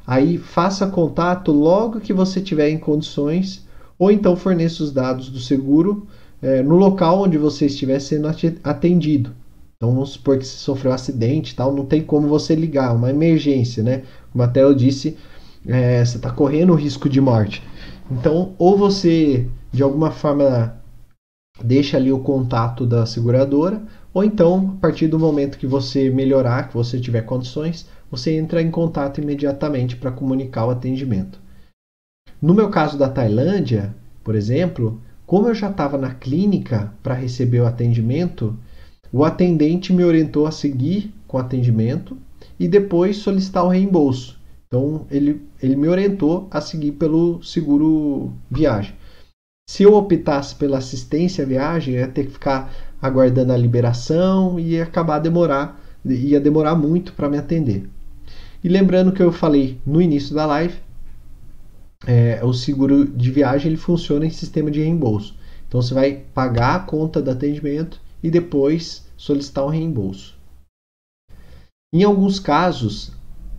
aí faça contato logo que você tiver em condições ou então forneça os dados do seguro é, no local onde você estiver sendo atendido. Então vamos supor que você sofreu um acidente tal, não tem como você ligar, uma emergência, né? Como até eu disse, é, você está correndo o risco de morte. Então, ou você de alguma forma deixa ali o contato da seguradora, ou então, a partir do momento que você melhorar, que você tiver condições, você entra em contato imediatamente para comunicar o atendimento. No meu caso da Tailândia, por exemplo, como eu já estava na clínica para receber o atendimento, o atendente me orientou a seguir com o atendimento e depois solicitar o reembolso. Então, ele, ele me orientou a seguir pelo seguro viagem. Se eu optasse pela assistência à viagem, ia ter que ficar aguardando a liberação e ia acabar demorar, ia demorar muito para me atender. E lembrando que eu falei no início da live, é, o seguro de viagem ele funciona em sistema de reembolso. Então você vai pagar a conta do atendimento e depois solicitar um reembolso. Em alguns casos,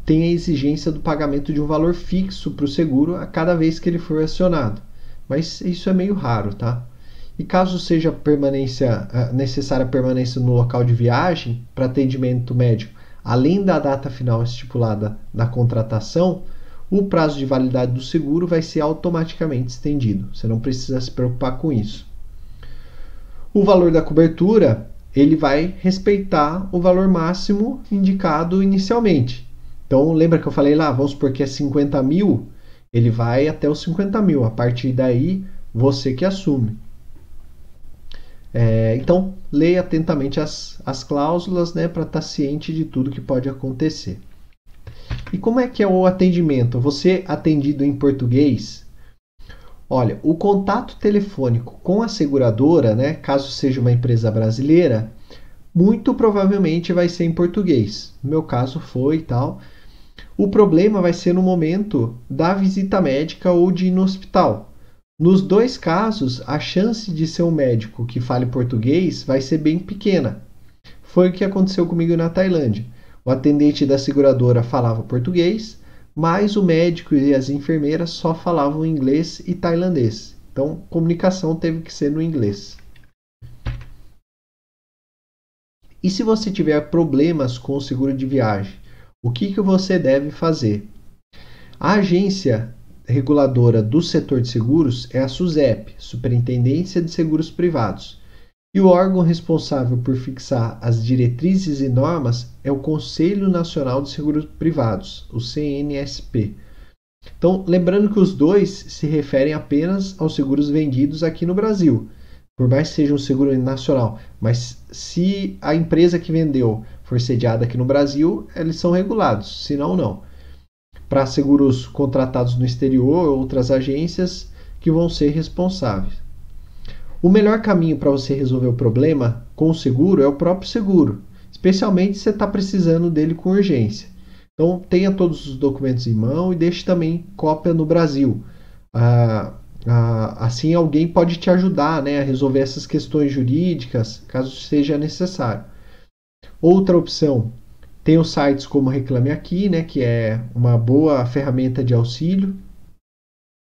tem a exigência do pagamento de um valor fixo para o seguro a cada vez que ele for acionado, mas isso é meio raro, tá? E caso seja permanência necessária permanência no local de viagem para atendimento médico, além da data final estipulada na contratação, o prazo de validade do seguro vai ser automaticamente estendido. Você não precisa se preocupar com isso. O valor da cobertura ele vai respeitar o valor máximo indicado inicialmente. Então, lembra que eu falei lá, vamos supor que é 50 mil, ele vai até os 50 mil. A partir daí, você que assume. É, então, leia atentamente as, as cláusulas né, para estar tá ciente de tudo que pode acontecer. E como é que é o atendimento? Você atendido em português? Olha, o contato telefônico com a seguradora, né, caso seja uma empresa brasileira, muito provavelmente vai ser em português. No meu caso foi e tal. O problema vai ser no momento da visita médica ou de ir no hospital. Nos dois casos, a chance de ser um médico que fale português vai ser bem pequena. Foi o que aconteceu comigo na Tailândia. O atendente da seguradora falava português, mas o médico e as enfermeiras só falavam inglês e tailandês. Então, comunicação teve que ser no inglês. E se você tiver problemas com o seguro de viagem, o que, que você deve fazer? A agência reguladora do setor de seguros é a SUSEP, Superintendência de Seguros Privados. E o órgão responsável por fixar as diretrizes e normas é o Conselho Nacional de Seguros Privados, o CNSP. Então, lembrando que os dois se referem apenas aos seguros vendidos aqui no Brasil, por mais que seja um seguro nacional. Mas se a empresa que vendeu for sediada aqui no Brasil, eles são regulados, senão não. Para seguros contratados no exterior, outras agências que vão ser responsáveis. O melhor caminho para você resolver o problema com o seguro é o próprio seguro, especialmente se você está precisando dele com urgência. Então, tenha todos os documentos em mão e deixe também cópia no Brasil. Ah, ah, assim, alguém pode te ajudar né, a resolver essas questões jurídicas, caso seja necessário. Outra opção, tem os sites como Reclame Aqui, né, que é uma boa ferramenta de auxílio.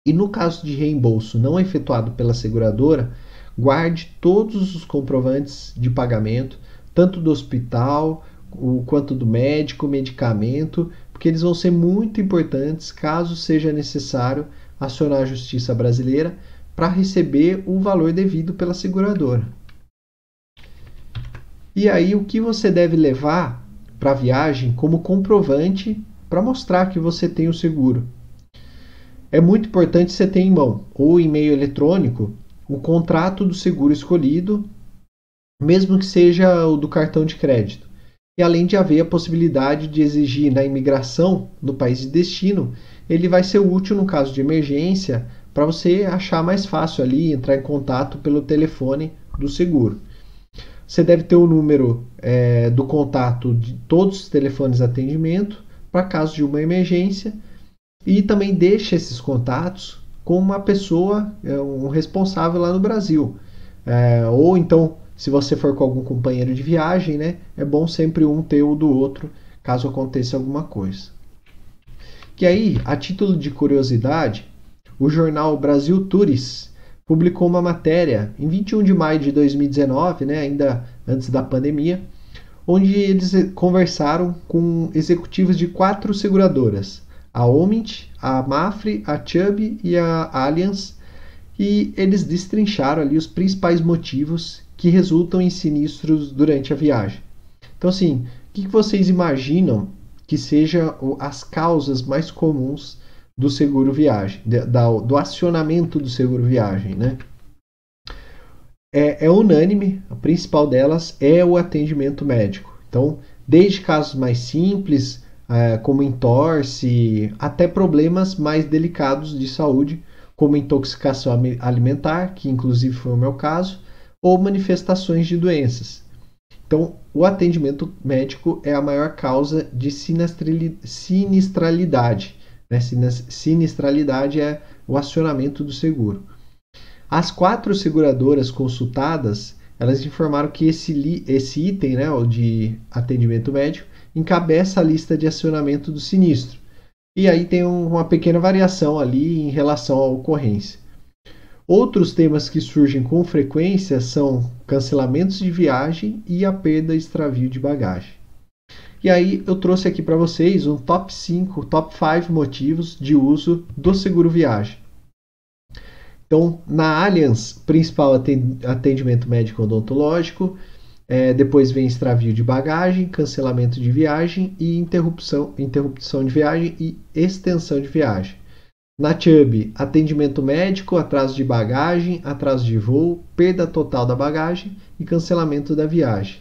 E no caso de reembolso não efetuado pela seguradora, guarde todos os comprovantes de pagamento, tanto do hospital quanto do médico, medicamento, porque eles vão ser muito importantes caso seja necessário acionar a justiça brasileira para receber o valor devido pela seguradora. E aí o que você deve levar para a viagem como comprovante para mostrar que você tem o seguro? É muito importante você ter em mão ou e-mail eletrônico o contrato do seguro escolhido, mesmo que seja o do cartão de crédito. E além de haver a possibilidade de exigir na imigração no país de destino, ele vai ser útil no caso de emergência para você achar mais fácil ali entrar em contato pelo telefone do seguro. Você deve ter o número é, do contato de todos os telefones de atendimento para caso de uma emergência e também deixe esses contatos com uma pessoa, é, um responsável lá no Brasil. É, ou então, se você for com algum companheiro de viagem, né, é bom sempre um ter o do outro, caso aconteça alguma coisa. E aí, a título de curiosidade, o jornal Brasil Tours publicou uma matéria em 21 de maio de 2019, né, ainda antes da pandemia, onde eles conversaram com executivos de quatro seguradoras, a Omint, a Mafre, a Chubb e a Allianz, e eles destrincharam ali os principais motivos que resultam em sinistros durante a viagem. Então, assim, o que vocês imaginam que sejam as causas mais comuns do seguro viagem, do acionamento do seguro viagem, né? É, é unânime, a principal delas é o atendimento médico. Então, desde casos mais simples, como entorse, até problemas mais delicados de saúde, como intoxicação alimentar, que inclusive foi o meu caso, ou manifestações de doenças. Então, o atendimento médico é a maior causa de sinistralidade. Né? Sinistralidade é o acionamento do seguro. As quatro seguradoras consultadas, elas informaram que esse, esse item né, de atendimento médico encabeça a lista de acionamento do sinistro. E aí tem uma pequena variação ali em relação à ocorrência. Outros temas que surgem com frequência são cancelamentos de viagem e a perda e extravio de bagagem. E aí eu trouxe aqui para vocês um top 5, top 5 motivos de uso do seguro viagem. Então, na Allianz, principal atendimento médico odontológico, é, depois vem extravio de bagagem, cancelamento de viagem e interrupção, interrupção de viagem e extensão de viagem. Na Chubb, atendimento médico, atraso de bagagem, atraso de voo, perda total da bagagem e cancelamento da viagem.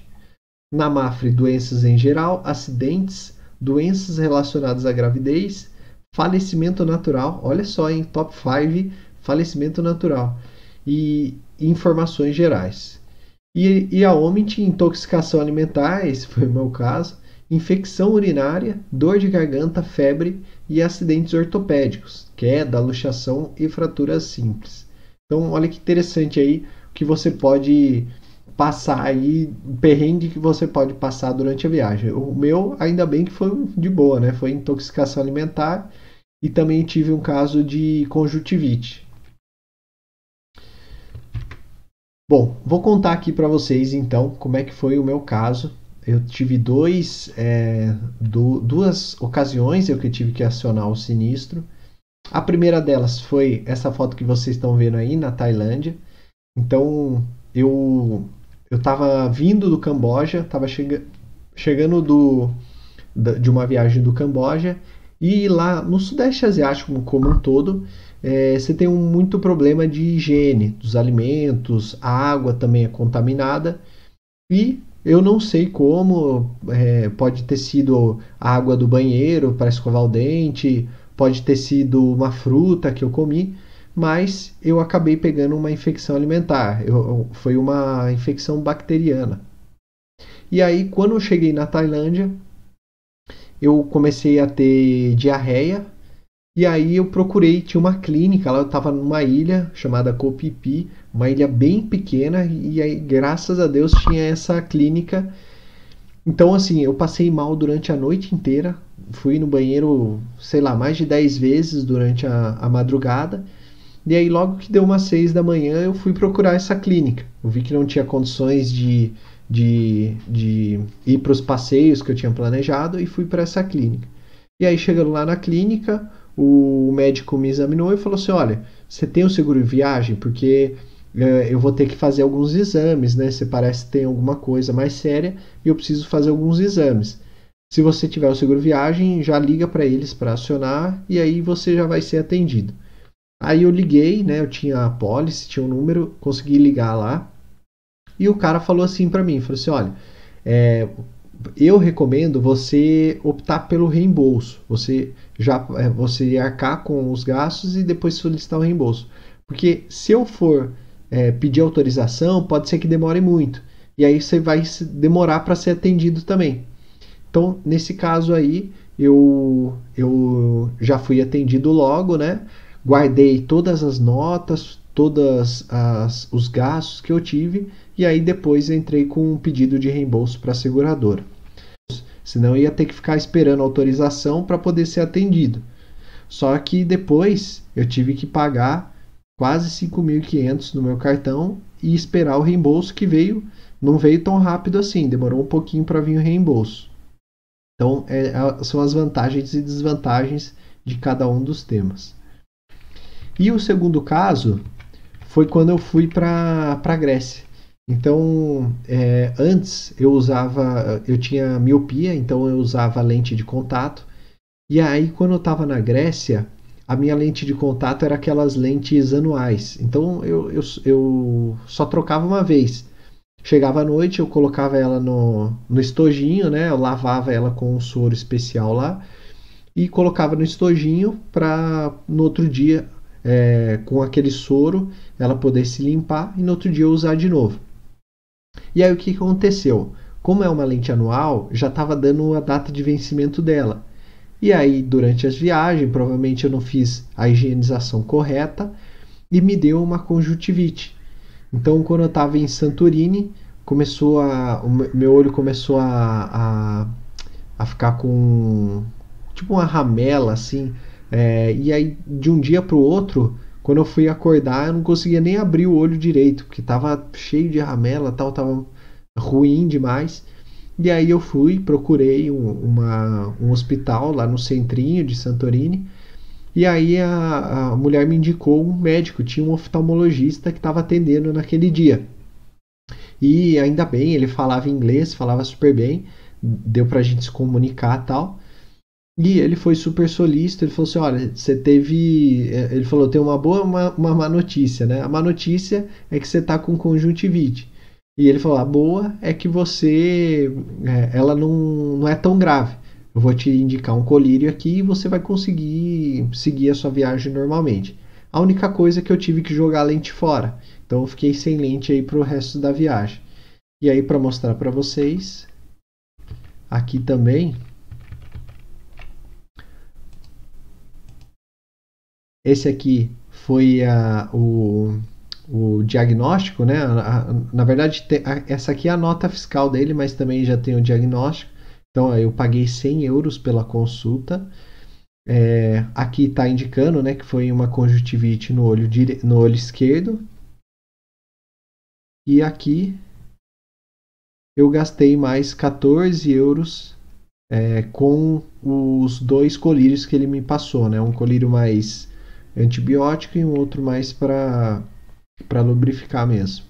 Na Mafre, doenças em geral, acidentes, doenças relacionadas à gravidez, falecimento natural, olha só em top 5, falecimento natural e informações gerais. E, e a OMIT, intoxicação alimentar, esse foi o meu caso, infecção urinária, dor de garganta, febre e acidentes ortopédicos, queda, luxação e fraturas simples. Então, olha que interessante aí que você pode passar aí, o perrengue que você pode passar durante a viagem. O meu, ainda bem que foi de boa, né? Foi intoxicação alimentar e também tive um caso de conjuntivite. Bom, vou contar aqui para vocês então como é que foi o meu caso. Eu tive dois, é, do, duas ocasiões eu que tive que acionar o sinistro. A primeira delas foi essa foto que vocês estão vendo aí na Tailândia. Então eu eu estava vindo do Camboja, estava chega, chegando do, de uma viagem do Camboja e lá no Sudeste Asiático como um todo é, você tem um muito problema de higiene dos alimentos, a água também é contaminada e eu não sei como, é, pode ter sido a água do banheiro para escovar o dente, pode ter sido uma fruta que eu comi, mas eu acabei pegando uma infecção alimentar, eu, foi uma infecção bacteriana. E aí, quando eu cheguei na Tailândia, eu comecei a ter diarreia e aí eu procurei, tinha uma clínica lá, eu estava numa ilha chamada Copipi, uma ilha bem pequena, e aí, graças a Deus, tinha essa clínica. Então, assim, eu passei mal durante a noite inteira, fui no banheiro, sei lá, mais de 10 vezes durante a, a madrugada. E aí, logo que deu umas 6 da manhã, eu fui procurar essa clínica. Eu vi que não tinha condições de, de, de ir para os passeios que eu tinha planejado e fui para essa clínica. E aí, chegando lá na clínica, o médico me examinou e falou assim: olha, você tem o seguro de viagem? Porque é, eu vou ter que fazer alguns exames, né? Você parece que tem alguma coisa mais séria e eu preciso fazer alguns exames. Se você tiver o seguro viagem, já liga para eles para acionar e aí você já vai ser atendido. Aí eu liguei, né? Eu tinha a policy, tinha um número, consegui ligar lá. E o cara falou assim para mim, falou assim, olha, é, eu recomendo você optar pelo reembolso. Você já é, você arcar com os gastos e depois solicitar o reembolso. Porque se eu for é, pedir autorização, pode ser que demore muito. E aí você vai demorar para ser atendido também. Então, nesse caso aí, eu, eu já fui atendido logo, né? Guardei todas as notas, todos os gastos que eu tive e aí depois entrei com um pedido de reembolso para a seguradora. Senão ia ter que ficar esperando autorização para poder ser atendido. Só que depois eu tive que pagar quase 5.500 no meu cartão e esperar o reembolso que veio, não veio tão rápido assim, demorou um pouquinho para vir o reembolso. Então, é, são as vantagens e desvantagens de cada um dos temas. E o segundo caso foi quando eu fui para a Grécia. Então, é, antes eu usava, eu tinha miopia, então eu usava lente de contato. E aí, quando eu estava na Grécia, a minha lente de contato era aquelas lentes anuais. Então, eu, eu, eu só trocava uma vez. Chegava à noite, eu colocava ela no, no estojinho, né? Eu lavava ela com um soro especial lá e colocava no estojinho para no outro dia, é, com aquele soro, ela poder se limpar e no outro dia eu usar de novo. E aí o que aconteceu? Como é uma lente anual, já estava dando a data de vencimento dela. E aí, durante as viagens, provavelmente eu não fiz a higienização correta e me deu uma conjuntivite. Então, quando eu estava em Santorini, começou a, o meu olho começou a, a, a ficar com tipo uma ramela assim. É, e aí, de um dia para o outro, quando eu fui acordar, eu não conseguia nem abrir o olho direito, porque estava cheio de ramela, tal, tava ruim demais. E aí eu fui, procurei um, uma, um hospital lá no centrinho de Santorini. E aí a, a mulher me indicou um médico, tinha um oftalmologista que estava atendendo naquele dia. E ainda bem, ele falava inglês, falava super bem, deu pra gente se comunicar tal. E ele foi super solícito, ele falou assim, olha, você teve... Eh, ele falou, tem uma boa uma, uma má notícia, né? A má notícia é que você tá com conjuntivite. E ele falou, a boa é que você... É, ela não, não é tão grave. Eu vou te indicar um colírio aqui e você vai conseguir seguir a sua viagem normalmente. A única coisa é que eu tive que jogar a lente fora. Então eu fiquei sem lente aí para o resto da viagem. E aí para mostrar para vocês, aqui também Esse aqui foi a, o, o diagnóstico, né? A, a, na verdade, te, essa aqui é a nota fiscal dele, mas também já tem o diagnóstico. Então, eu paguei 100 euros pela consulta. É, aqui está indicando né, que foi uma conjuntivite no olho, dire... no olho esquerdo. E aqui eu gastei mais 14 euros é, com os dois colírios que ele me passou. Né? Um colírio mais antibiótico e um outro mais para lubrificar mesmo.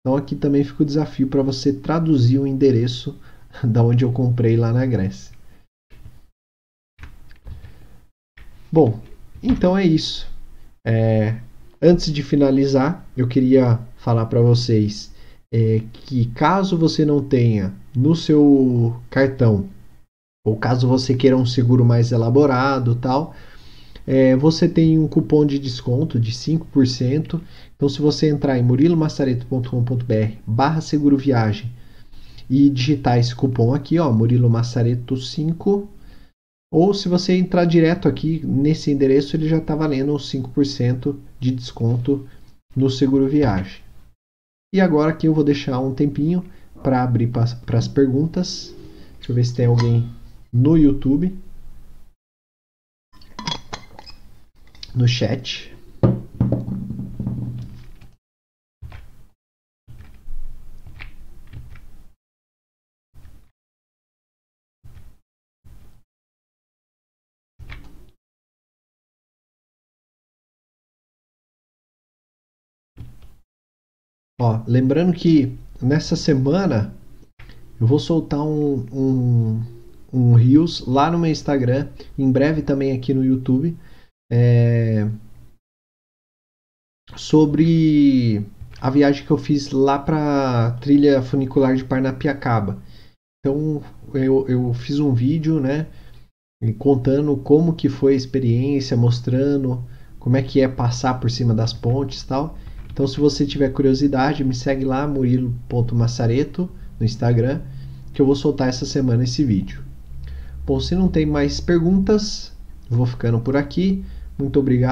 Então aqui também fica o desafio para você traduzir o endereço [laughs] da onde eu comprei lá na Grécia. Bom, então é isso. É, antes de finalizar, eu queria falar para vocês é, que caso você não tenha no seu cartão ou caso você queira um seguro mais elaborado tal, é, você tem um cupom de desconto de 5%. Então, se você entrar em murilomassareto.com.br barra seguro viagem e digitar esse cupom aqui, ó, Murilo Massareto 5, ou se você entrar direto aqui nesse endereço, ele já está valendo 5% de desconto no seguro viagem. E agora aqui eu vou deixar um tempinho para abrir para as perguntas. Deixa eu ver se tem alguém no YouTube. No chat. Ó, lembrando que nessa semana eu vou soltar um, um, um Reels lá no meu Instagram, em breve também aqui no YouTube é, sobre a viagem que eu fiz lá para trilha funicular de Parnapiacaba. Então eu, eu fiz um vídeo, né, contando como que foi a experiência, mostrando como é que é passar por cima das pontes, tal. Então se você tiver curiosidade, me segue lá murilo.massareto no Instagram, que eu vou soltar essa semana esse vídeo. Bom, se não tem mais perguntas, vou ficando por aqui. Muito obrigado.